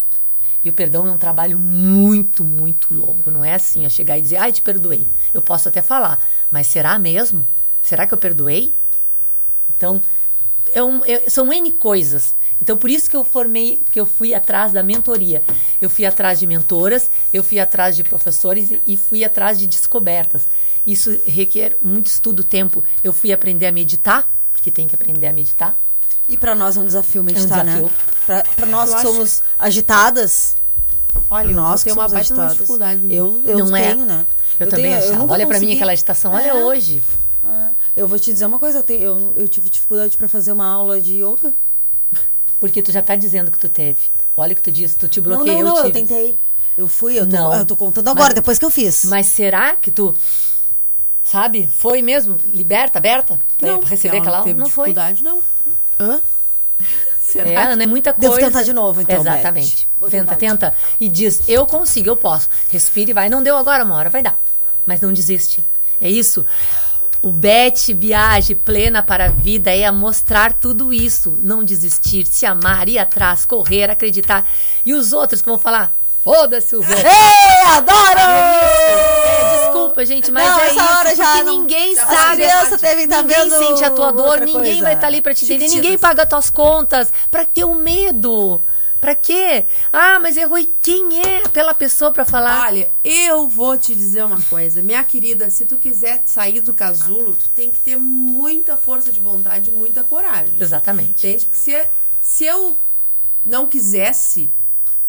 E o perdão é um trabalho muito, muito longo. Não é assim, eu chegar e dizer, ai, te perdoei. Eu posso até falar, mas será mesmo? Será que eu perdoei? Então, é um- é- são N coisas. Então, por isso que eu formei, que eu fui atrás da mentoria. Eu fui atrás de mentoras, eu fui atrás de professores e fui atrás de descobertas. Isso requer muito estudo, tempo. Eu fui aprender a meditar, porque tem que aprender a meditar. E pra nós é um desafio meditar, desafio. né? Pra, pra nós Eu que somos agitadas. Olha, nós eu que uma somos baita agitadas. dificuldade. Eu, eu Não é? tenho, né? Eu, também tenho- eu Olha pra mim aquela agitação, olha É. hoje. É. Eu vou te dizer uma coisa, eu, tenho- eu, eu tive dificuldade pra fazer uma aula de yoga. Porque tu já tá dizendo que tu teve. Olha o que tu disse, tu te Não, bloqueia. não, não, eu, tive. tentei. Eu fui, eu tô, Não. eu tô contando agora, Mas- depois que eu fiz. Mas será que tu Sabe? Foi mesmo? Liberta, aberta? Pra Não, receber ela aquela aula? teve Não foi. dificuldade, não. Hã? Será? É, Ana, é muita coisa. Devo tentar de novo, então, Exatamente. Tenta, tenta. E diz, eu consigo, eu posso. Respire e vai. Não deu agora, uma hora vai dar. Mas não desiste. É isso. O Bete Viagem Plena para a Vida é a mostrar tudo isso. Não desistir, se amar, ir atrás, correr, acreditar. E os outros que vão falar, foda-se os outros. Ei, adoro! É, desculpa, gente, mas Não, é isso, hora já porque não- ninguém As sabe. crianças devem tá ninguém vendo sente a tua dor, ninguém coisa. vai estar ali pra te entender, ninguém paga tuas contas. Pra ter o medo? Pra quê? Ah, mas errou. E quem é aquela pessoa pra falar? Olha, eu vou te dizer uma coisa. Minha querida, se tu quiser sair do casulo, tu tem que ter muita força de vontade e muita coragem. Exatamente. Entende? Porque se, se eu não quisesse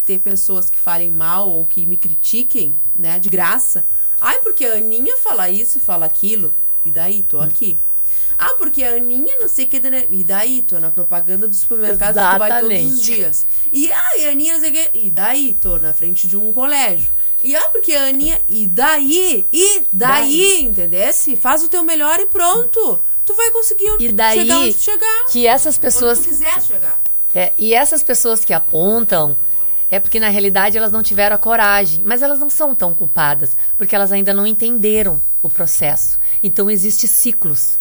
ter pessoas que falem mal ou que me critiquem, né, de graça. Ai, porque a Aninha fala isso, fala aquilo. E daí, tô aqui. Ah, porque a Aninha não sei o que. né? E daí, tô na propaganda do supermercado que tu vai todos os dias. E ai, a Aninha não sei o que. E daí, tô na frente de um colégio. E ah, porque a Aninha. E daí? E daí, entendesse? Faz o teu melhor e pronto. Tu vai conseguir E daí chegar onde tu chegar. que essas pessoas tu quiser chegar. É, e essas pessoas que apontam é porque na realidade elas não tiveram a coragem, mas elas não são tão culpadas, porque elas ainda não entenderam o processo. Então existem ciclos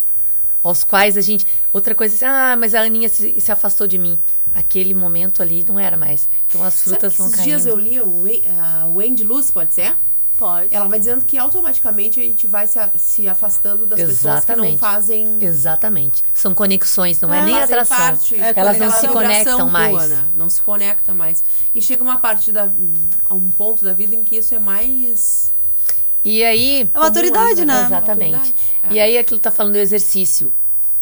aos quais a gente, outra coisa, assim, ah, mas a Aninha se, se afastou de mim. Aquele momento ali não era mais. Então as frutas Sabe vão esses caindo. dias eu li o a Wendy Luz, pode ser? Pode. Ela vai dizendo que automaticamente a gente vai se, se afastando das pessoas que não Exatamente. fazem. Exatamente. São conexões, não é, não nem fazem atração. parte É, elas não se conectam mais. né? Não se conecta mais. E chega uma parte da. a um ponto da vida em que isso é mais. E aí. É maturidade, né? Exatamente. Maturidade, é. E aí aquilo tá falando do exercício.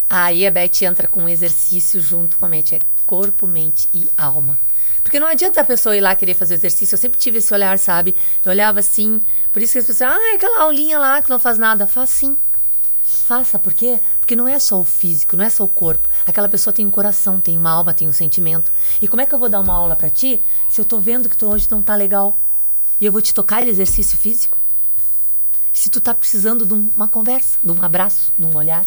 Aí a Beth entra com o exercício junto com a mente. É corpo, mente e alma. Porque não adianta a pessoa ir lá querer fazer o exercício. Eu sempre tive esse olhar, sabe? Eu olhava assim. Por isso que as pessoas, ah, é aquela aulinha lá que não faz nada. Faz sim. Faça, por quê? Porque não é só o físico, não é só o corpo. Aquela pessoa tem um coração, tem uma alma, tem um sentimento. E como é que eu vou dar uma aula pra ti se eu tô vendo que tu hoje não tá legal? E eu vou te tocar de exercício físico? Se tu tá precisando de um- uma conversa, de um abraço, de um olhar.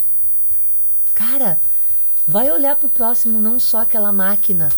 Cara, vai olhar pro próximo, não só aquela máquina.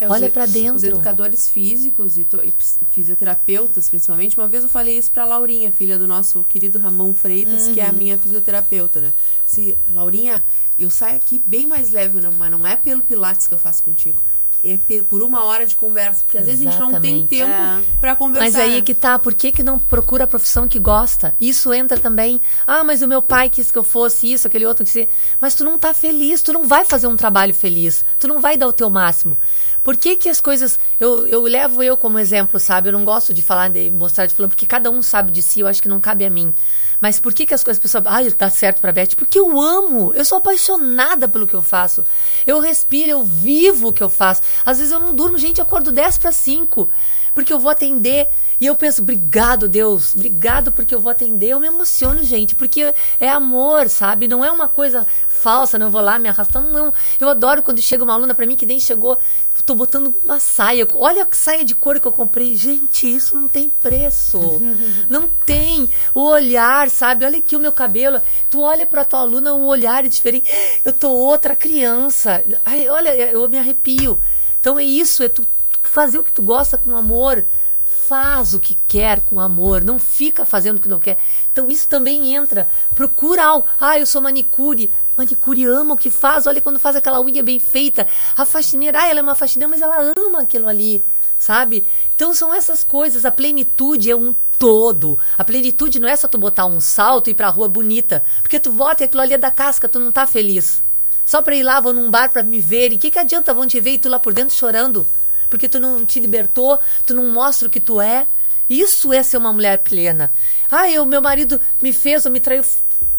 É, Olha e- pra Os dentro. educadores físicos e, e fisioterapeutas, principalmente. Uma vez eu falei isso pra Laurinha, filha do nosso querido Ramon Freitas, que é Uhum. a minha fisioterapeuta, né? Se, Laurinha, eu saio aqui bem mais leve, né? mas não é pelo Pilates que eu faço contigo. É por uma hora de conversa. Porque às vezes a gente não tem Exatamente. tempo É. pra conversar. Mas aí né? que tá, por que, que não procura a profissão que gosta? Isso entra também. Ah, mas o meu pai quis que eu fosse isso, aquele outro que se. Mas tu não tá feliz, tu não vai fazer um trabalho feliz, tu não vai dar o teu máximo. Por que, que as coisas. Eu, eu levo eu como exemplo, sabe? Eu não gosto de falar, de mostrar de fulano, porque cada um sabe de si, eu acho que não cabe a mim. Mas por que, que as coisas, as pessoas. Ai, dá certo pra Beth? Porque eu amo. Eu sou apaixonada pelo que eu faço. Eu respiro, eu vivo o que eu faço. Às vezes eu não durmo, gente, eu acordo 10 para 5. Porque eu vou atender. E eu penso, obrigado, Deus. Obrigado porque eu vou atender. Eu me emociono, gente. Porque é amor, sabe? Não é uma coisa falsa, não vou lá me arrastando. Não. Eu adoro quando chega uma aluna pra mim que nem chegou. Tô botando uma saia. Olha a saia de cor que eu comprei. Gente, isso não tem preço. não tem. O olhar, sabe? Olha aqui o meu cabelo. Tu olha pra tua aluna, o olhar é diferente. Eu tô outra criança. Ai, olha, eu me arrepio. Então é isso, é tu fazer o que tu gosta com amor. Faz o que quer com amor, não fica fazendo o que não quer. Então isso também entra. Procura algo. Ah, eu sou manicure. Manicure ama o que faz. Olha quando faz aquela unha bem feita. A faxineira, ah, ela é uma faxineira, mas ela ama aquilo ali, sabe? Então são essas coisas. A plenitude é um todo. A plenitude não é só tu botar um salto e ir pra rua bonita. Porque tu bota e aquilo ali é da casca, tu não tá feliz. Só pra ir lá, vou num bar pra me ver. E o que, que adianta vão te ver e tu lá por dentro chorando? Porque tu não te libertou, tu não mostra o que tu é. Isso é ser uma mulher plena. Ah, eu, meu marido me fez ou me traiu.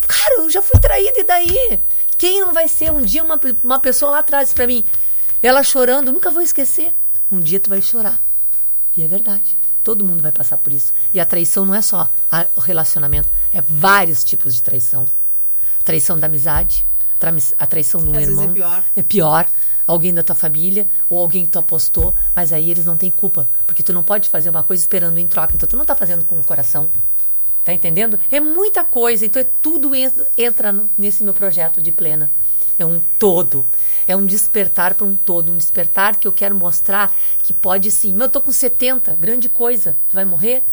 Cara, eu já fui traída e daí? Quem não vai ser? Um dia uma, uma pessoa lá atrás pra mim, ela chorando, nunca vou esquecer. Um dia tu vai chorar. E é verdade. Todo mundo vai passar por isso. E a traição não é só a- o relacionamento, é vários tipos de traição. Traição da amizade, a traição às vezes irmão. é pior. É pior. Alguém da tua família ou alguém que tu apostou, mas aí eles não têm culpa. Porque tu não pode fazer uma coisa esperando em troca. Então tu não tá fazendo com o coração. Tá entendendo? É muita coisa. Então, é tudo entra, nesse meu projeto de plena. É um todo. É um despertar para um todo. Um despertar que eu quero mostrar que pode sim. Mas eu tô com 70, grande coisa. Tu vai morrer?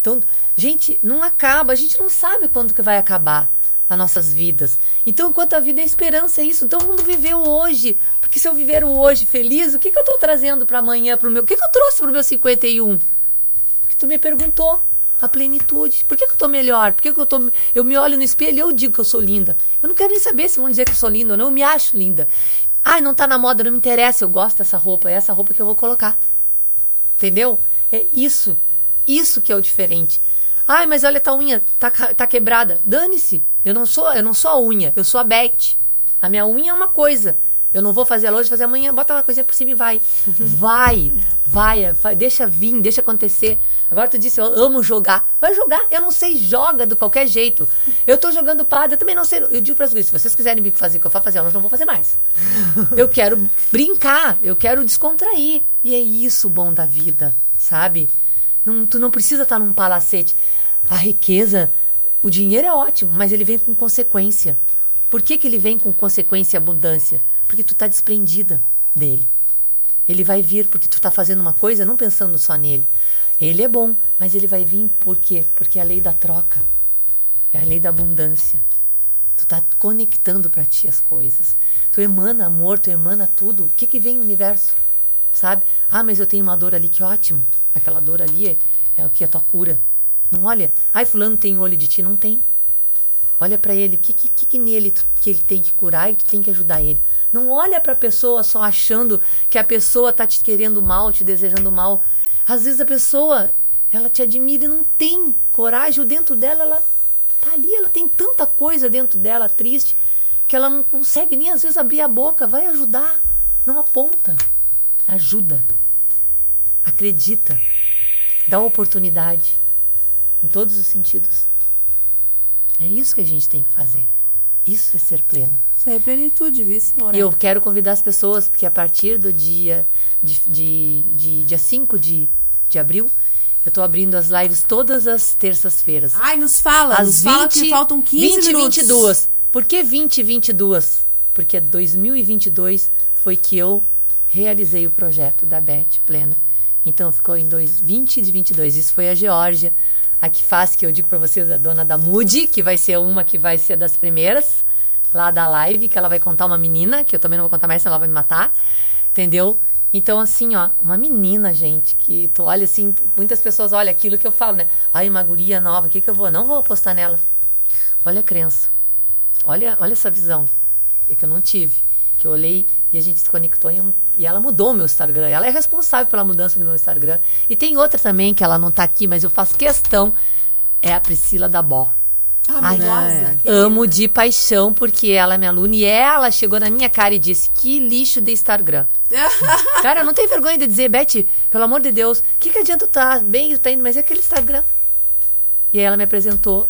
Então, gente, não acaba. A gente não sabe quando que vai acabar as nossas vidas. Então, enquanto a vida é esperança, é isso. Então, vamos viver hoje. Porque se eu viver o hoje feliz, o que, que eu tô trazendo para amanhã, para o meu... O que, que eu trouxe para o meu 51? Porque tu me perguntou a plenitude. Por que, que eu tô melhor? Por que, que eu tô. Eu me olho no espelho e eu digo que eu sou linda. Eu não quero nem saber se vão dizer que eu sou linda ou não. Eu me acho linda. Ai, não tá na moda, não me interessa. Eu gosto dessa roupa. É essa roupa que eu vou colocar. Entendeu? É isso. Isso que é o diferente. Ai, mas olha, tá unha, tá, tá quebrada. Dane-se. Eu não sou, eu não sou a unha, eu sou a Beth. A minha unha é uma coisa. Eu não vou fazer ela hoje, fazer amanhã, bota uma coisinha por cima e vai. Vai, vai, vai, deixa vir, deixa acontecer. Agora tu disse, eu amo jogar. Vai jogar. Eu não sei, joga de qualquer jeito. Eu tô jogando padre, eu também não sei. Eu digo para as gurias, se vocês quiserem me fazer o que eu faço fazer, elas não vou fazer mais. Eu quero brincar, eu quero descontrair. E é isso o bom da vida, sabe? Não, tu não precisa estar num palacete. A riqueza, o dinheiro é ótimo, mas ele vem com consequência. Por que, que ele vem com consequência e abundância? Porque tu tá desprendida dele. Ele vai vir porque tu tá fazendo uma coisa não pensando só nele. Ele é bom, mas ele vai vir por quê? Porque é a lei da troca. É a lei da abundância. Tu tá conectando para ti as coisas. Tu emana amor, tu emana tudo. O que que vem no universo? Sabe? Ah, mas eu tenho uma dor ali, que ótimo. Aquela dor ali é, é o que é a tua cura. Não olha. Ai, fulano tem olho de ti. Não tem. Olha para ele, o que, que, que nele que ele tem que curar e que tem que ajudar ele. Não olha para a pessoa só achando que a pessoa tá te querendo mal, te desejando mal. Às vezes a pessoa, ela te admira e não tem coragem, o dentro dela ela tá ali, ela tem tanta coisa dentro dela triste que ela não consegue nem às vezes abrir a boca, vai ajudar, não aponta. Ajuda. Acredita. Dá oportunidade em todos os sentidos. É isso que a gente tem que fazer. Isso é ser pleno. Isso é plenitude, viu, senhora? E eu quero convidar as pessoas, porque a partir do dia de, de, de- dia 5 de, de abril, eu tô abrindo as lives todas as terças-feiras. Ai, nos fala, Às nos fala que faltam 15 20 e minutos. 22. Por que 20 e 22? Porque 2022 foi que eu realizei o projeto da Beth Plena. Então ficou em dois, 20 de 22. Isso foi a Geórgia, a que faz, que eu digo para vocês, a dona da Moody, que vai ser uma que vai ser das primeiras lá da live, que ela vai contar uma menina, que eu também não vou contar mais, senão ela vai me matar. Entendeu? Então, assim, ó, uma menina, gente, que tu olha assim, muitas pessoas olham aquilo que eu falo, né? Ai, uma guria nova, o que, que eu vou? Não vou apostar nela. Olha a crença. Olha, olha essa visão. É que eu não tive. Que eu olhei e a gente se conectou e, e ela mudou o meu Instagram. Ela é responsável pela mudança do meu Instagram. E tem outra também que ela não tá aqui, mas eu faço questão. É a Priscila da Bó. Ai, Famosa, querida. amo de paixão porque ela é minha aluna e ela chegou na minha cara e disse: Que lixo de Instagram. Cara, não tem vergonha de dizer, Beth, pelo amor de Deus, o que, que adianta tu tá bem, tu tá indo, mas é aquele Instagram. E aí ela me apresentou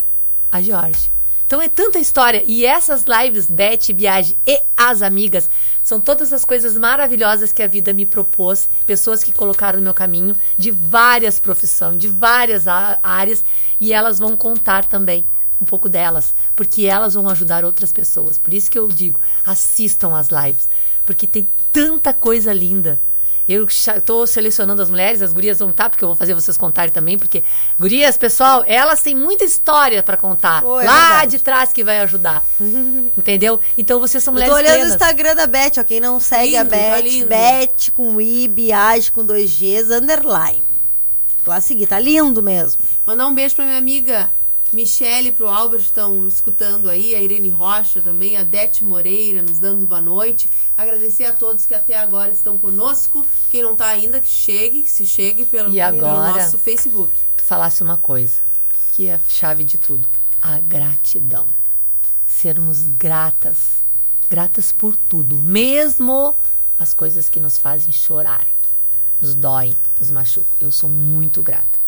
a George. Então é tanta história. E essas lives, Beth, Biage e as amigas, são todas as coisas maravilhosas que a vida me propôs. Pessoas que colocaram no meu caminho, de várias profissões, de várias áreas. E elas vão contar também um pouco delas. Porque elas vão ajudar outras pessoas. Por isso que eu digo, assistam as lives. Porque tem tanta coisa linda. Eu estou selecionando as mulheres, as gurias vão estar, porque eu vou fazer vocês contarem também, porque gurias, pessoal, elas têm muita história para contar. Pô, é lá verdade. de trás que vai ajudar. Entendeu? Então vocês são Eu mulheres tô olhando o plenas. Instagram da Beth, ó. Quem não segue a Lindo, tá Beth, lindo. Beth com I, Biage com dois Gs, underline. Lá seguir, tá lindo mesmo. Mandar um beijo pra minha amiga Michele, pro Albert, estão escutando aí, a Irene Rocha também, a Dete Moreira nos dando boa noite. Agradecer a todos que até agora estão conosco. Quem não tá ainda, que chegue, que se chegue pelo, E agora? pelo nosso Facebook. tu falasse uma coisa, que é a chave de tudo: a gratidão. Sermos gratas. Gratas por tudo, mesmo as coisas que nos fazem chorar, nos doem, nos machucam. Eu sou muito grata.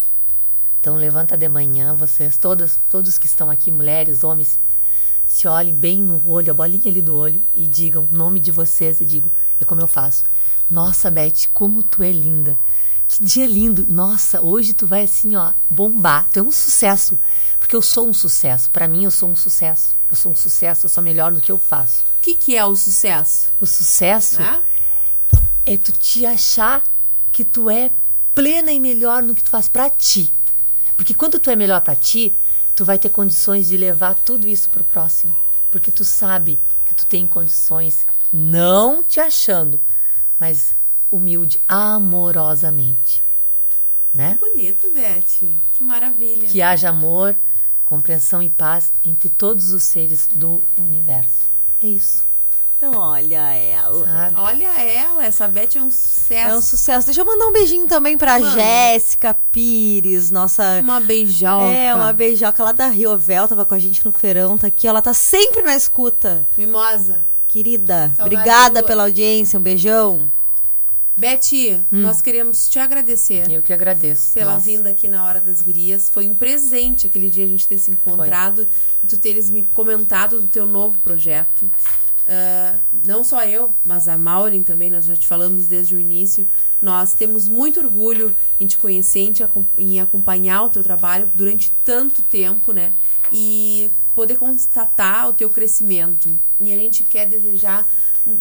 Então levanta de manhã, vocês, todas, todos que estão aqui, mulheres, homens, se olhem bem no olho, a bolinha ali do olho, e digam o nome de vocês e digo, é como eu faço. Nossa, Beth, como tu é linda. Que dia lindo. Nossa, hoje tu vai assim, ó, bombar. Tu é um sucesso. Porque eu sou um sucesso. Para mim, eu sou um sucesso. Eu sou um sucesso, eu sou melhor no que eu faço. O que, que é o sucesso? O sucesso Né? é tu te achar que tu é plena e melhor no que tu faz pra ti. Porque quando tu é melhor pra ti, tu vai ter condições de levar tudo isso pro próximo. Porque tu sabe que tu tem condições, não te achando, mas humilde, amorosamente. Né? Bonito, Beth. Que maravilha. Que haja amor, compreensão e paz entre todos os seres do universo. É isso, Então, olha ela. sabe? Olha ela, essa Beth é um sucesso. É um sucesso. Deixa eu mandar um beijinho também pra Manda. Jéssica Pires, nossa. Uma beijoca. É, uma beijoca lá da Riovel, tava com a gente no feirão, tá aqui, ela tá sempre na escuta. Mimosa. Querida, Saudade obrigada pela audiência, um beijão. Beth, nós queremos te agradecer Eu que agradeço. pela Nossa. vinda aqui na Hora das Gurias. Foi um presente aquele dia a gente ter se encontrado e tu teres me comentado do teu novo projeto. Ah, não só eu, mas a Maureen também, nós já te falamos desde o início. Nós temos muito orgulho em te conhecer, em, te em acompanhar o teu trabalho durante tanto tempo, né? E poder constatar o teu crescimento. E a gente quer desejar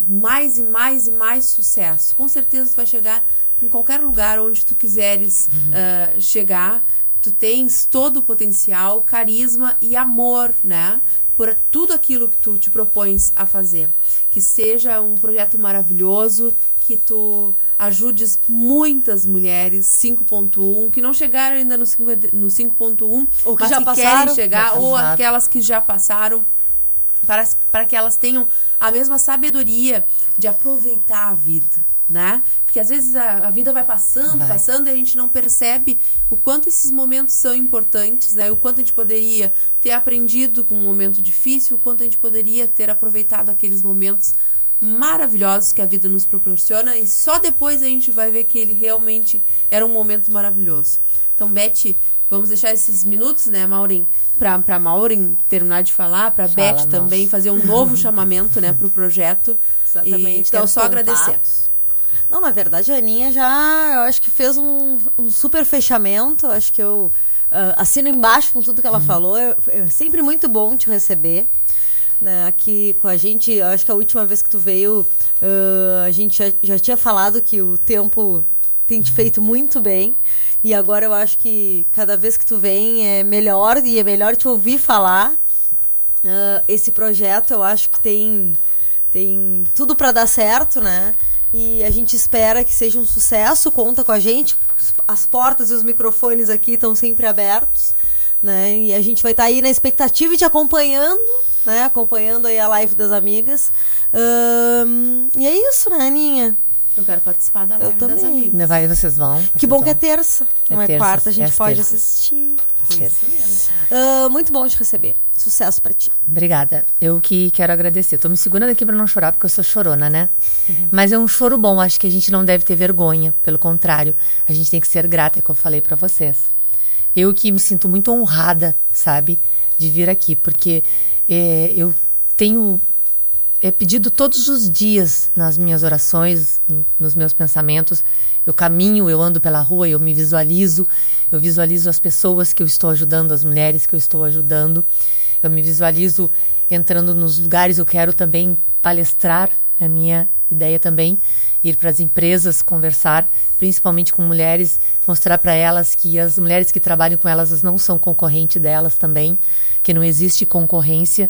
mais e mais e mais sucesso. Com certeza tu vai chegar em qualquer lugar onde tu quiseres ah, chegar. Tu tens todo o potencial, carisma e amor, né? Por tudo aquilo que tu te propões a fazer. Que seja um projeto maravilhoso, que tu ajudes muitas mulheres 5.1 que não chegaram ainda no 50 no 5.1 Ou que já que passaram. querem chegar ou aquelas que já passaram para, para que elas tenham a mesma sabedoria de aproveitar a vida, né? Porque às vezes a, a vida vai passando, Vai. passando e a gente não percebe o quanto esses momentos são importantes, né? O quanto a gente poderia ter aprendido com um momento difícil, o quanto a gente poderia ter aproveitado aqueles momentos maravilhosos que a vida nos proporciona e só depois a gente vai ver que ele realmente era um momento maravilhoso. Então, Beth, vamos deixar esses minutos, né, Maureen, pra, pra Maureen terminar de falar, pra Fala, Beth também nossa. fazer um novo chamamento, né, pro projeto. Exatamente, E, então, só agradecer. Não, na verdade, a Aninha já, eu acho que fez um, um super fechamento. Acho que eu ah, assino embaixo com tudo que ela falou. É, é sempre muito bom te receber. Né, aqui com a gente, eu acho que a última vez que tu veio, ah, a gente já, já tinha falado que o tempo tem te feito muito bem. E agora eu acho que cada vez que tu vem é melhor e é melhor te ouvir falar. Ah, esse projeto eu acho que tem, tem tudo para dar certo, né? E a gente espera que seja um sucesso, conta com a gente. As portas e os microfones aqui estão sempre abertos, né? E a gente vai estar aí na expectativa e te acompanhando, né? Acompanhando aí a live das amigas. E é isso, né, Aninha? Eu quero participar da Eu live das também. amigas. Ainda vai, vocês vão. Que vocês bom que é vão. terça, não é terça, quarta, a é gente às pode terças. assistir. Ah, muito bom te receber. Sucesso pra ti. Obrigada. Eu que quero agradecer. Tô me segurando aqui pra não chorar, porque eu sou chorona, né? Mas é um choro bom. Acho que a gente não deve ter vergonha. Pelo contrário, a gente tem que ser grata, é o que eu falei pra vocês. Eu que me sinto muito honrada, sabe? De vir aqui, porque é, eu tenho é pedido todos os dias nas minhas orações, nos meus pensamentos. Eu caminho, eu ando pela rua, eu me visualizo, eu visualizo as pessoas que eu estou ajudando, as mulheres que eu estou ajudando. Eu me visualizo entrando nos lugares, eu quero também palestrar, é a minha ideia também, ir para as empresas conversar, principalmente com mulheres, mostrar para elas que as mulheres que trabalham com elas não são concorrente delas também, que não existe concorrência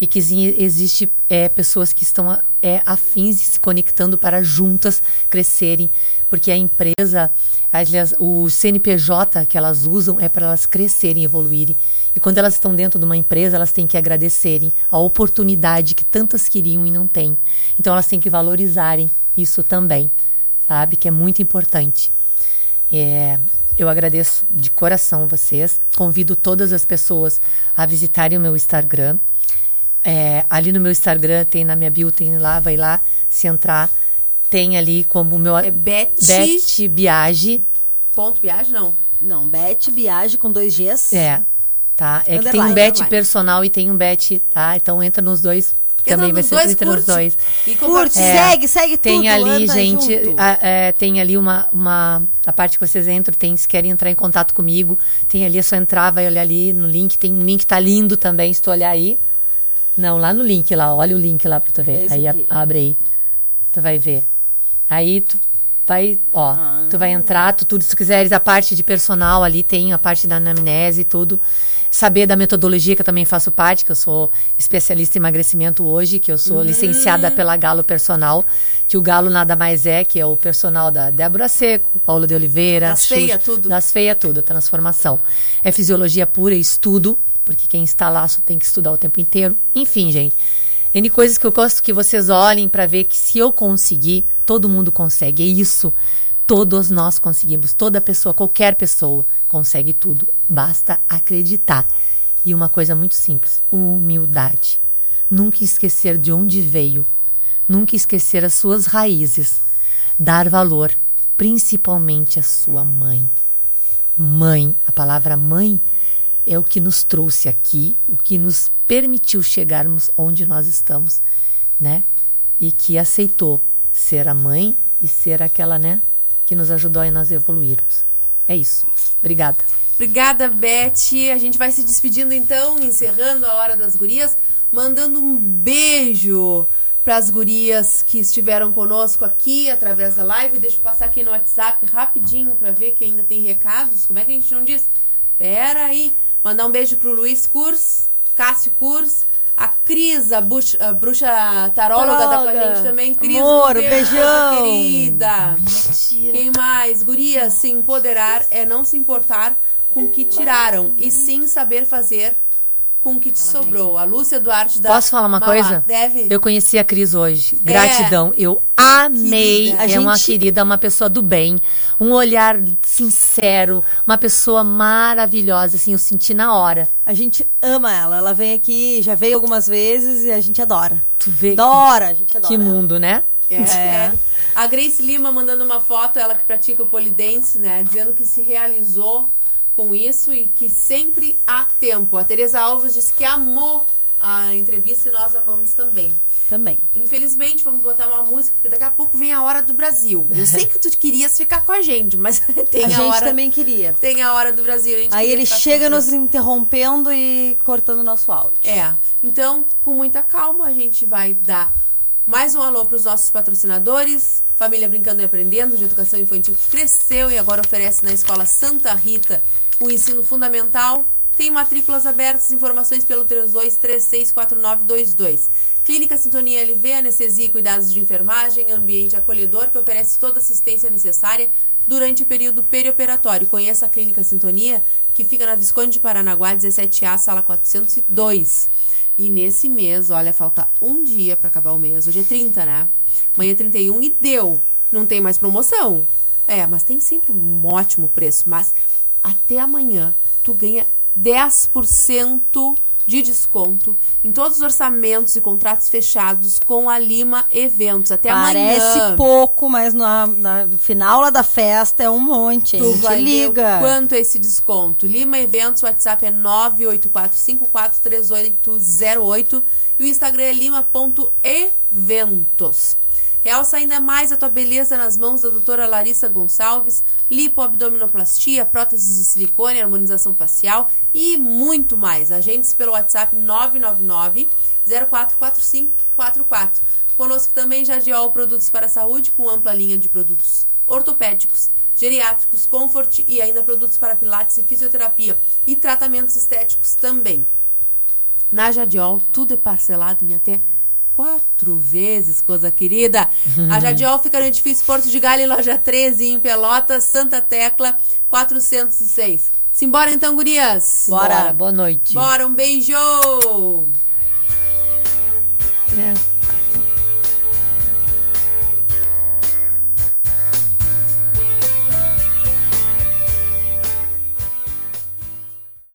e que existe é, pessoas que estão é, afins e se conectando para juntas crescerem, porque a empresa, aliás, o CNPJ que elas usam é para elas crescerem, evoluírem. E quando elas estão dentro de uma empresa, elas têm que agradecerem a oportunidade que tantas queriam e não têm. Então elas têm que valorizarem isso também, sabe? Que é muito importante. É, eu agradeço de coração vocês. Convido todas as pessoas a visitarem o meu Instagram. É, ali no meu Instagram tem na minha bio, tem lá, vai lá, se entrar, tem ali como o meu É Beth Biagi. ponto viagem, não. Não, Beth Biage com dois Gs. É, tá? É que tem um bet personal e tem um bet, tá? Então entra nos dois também vai nos ser dois, entre os curte dois. E Curte. É, segue, segue tudo. Tem ali, anda gente, a- é, tem ali uma, uma. A parte que vocês entram, tem, se querem entrar em contato comigo, tem ali, é só entrar, vai olhar ali no link. Tem um link, tá lindo também, se tu olhar aí. Não, lá no link lá, olha o link lá pra tu ver. Esse aí a- aqui. abre aí. Tu vai ver. Aí tu vai, ó, tu vai entrar, tu, tudo, se tu quiseres a parte de personal ali, tem a parte da anamnese e tudo. Saber da metodologia, que eu também faço parte, que eu sou especialista em emagrecimento hoje, que eu sou licenciada pela Galo Personal, que o Galo nada mais é, que é o personal da Débora Seco, Paula de Oliveira, Das Xuxa- feia tudo. Das feia tudo, transformação. É fisiologia pura e estudo, porque quem está lá só tem que estudar o tempo inteiro. Enfim, gente. N coisas que eu gosto que vocês olhem para ver que se eu conseguir, todo mundo consegue. É isso. Todos nós conseguimos. Toda pessoa, qualquer pessoa, consegue tudo. Basta acreditar. E uma coisa muito simples: humildade. Nunca esquecer de onde veio. Nunca esquecer as suas raízes. Dar valor, principalmente à sua mãe. Mãe, a palavra mãe é o que nos trouxe aqui, o que nos permitiu chegarmos onde nós estamos, né? E que aceitou ser a mãe e ser aquela, né, que nos ajudou a nós evoluirmos. É isso. Obrigada. Obrigada, Beth. A gente vai se despedindo então, encerrando a Hora das Gurias, mandando um beijo para as gurias que estiveram conosco aqui através da live. Deixa eu passar aqui no WhatsApp rapidinho para ver que ainda tem recados. Como é que a gente não diz? Pera aí. Mandar um beijo pro Luiz Curs, Cássio Curs, a Cris, a, bruxa taróloga, tá com a gente também. Cris, Amor, um beijo, beijão. querida. Quem mais? Guria, se empoderar é não se importar com o que tiraram, e sim saber fazer com o que te sobrou. A Lúcia Duarte da Posso falar uma Mauá. coisa? Deve. Eu conheci a Cris hoje. Gratidão. Eu amei. Querida. É A uma gente- querida, uma pessoa do bem. Um olhar sincero. Uma pessoa maravilhosa. Assim, eu senti na hora. A gente ama ela. Ela vem aqui, já veio algumas vezes e a gente adora. Tu vê Adora, a gente adora. que ela. mundo, né? É, sério. A Grace Lima mandando uma foto, ela que pratica o polidense, né? Dizendo que se realizou com isso e que sempre há tempo. A Tereza Alves disse que amou a entrevista e nós amamos também. Também. Infelizmente, vamos botar uma música, porque daqui a pouco vem a hora do Brasil. Eu sei que tu querias ficar com a gente, mas tem a a, gente hora. também queria. Tem a hora do Brasil. a gente Aí ele chega nos interrompendo e cortando nosso áudio. É. Então, com muita calma, a gente vai dar mais um alô para os nossos patrocinadores. Família Brincando e Aprendendo, de Educação Infantil, que cresceu e agora oferece na Escola Santa Rita o ensino fundamental. Tem matrículas abertas, informações pelo 32364922. Clínica Sintonia LV, anestesia e cuidados de enfermagem, ambiente acolhedor que oferece toda a assistência necessária durante o período perioperatório. Conheça a Clínica Sintonia, que fica na Visconde de Paranaguá, 17A, sala 402. E nesse mês, olha, falta um dia para acabar o mês. Hoje é 30, né? Amanhã é 31 e deu. Não tem mais promoção. É, mas tem sempre um ótimo preço. Mas até amanhã tu ganha 10% de desconto em todos os orçamentos e contratos fechados com a Lima Eventos. Até Parece amanhã. pouco, mas na, na- no final lá da festa é um monte. hein? Tu vai liga. quanto é esse desconto. Lima Eventos, o WhatsApp é 984543808 e o Instagram é lima.eventos. Realça ainda mais a tua beleza nas mãos da doutora Larissa Gonçalves, lipoabdominoplastia, próteses de silicone, harmonização facial e muito mais. Agende-se pelo WhatsApp 999 044544. Conosco também Jadiol Produtos para a Saúde, com ampla linha de produtos ortopédicos, geriátricos, comfort e ainda produtos para pilates e fisioterapia e tratamentos estéticos também. Na Jadiol, tudo é parcelado em até quatro vezes, coisa querida. A Jadiol fica no edifício Porto de Galho, loja 13, em Pelotas, Santa Tecla, 406. Simbora então, gurias? Bora. Bora, boa noite. Bora, um beijo! É.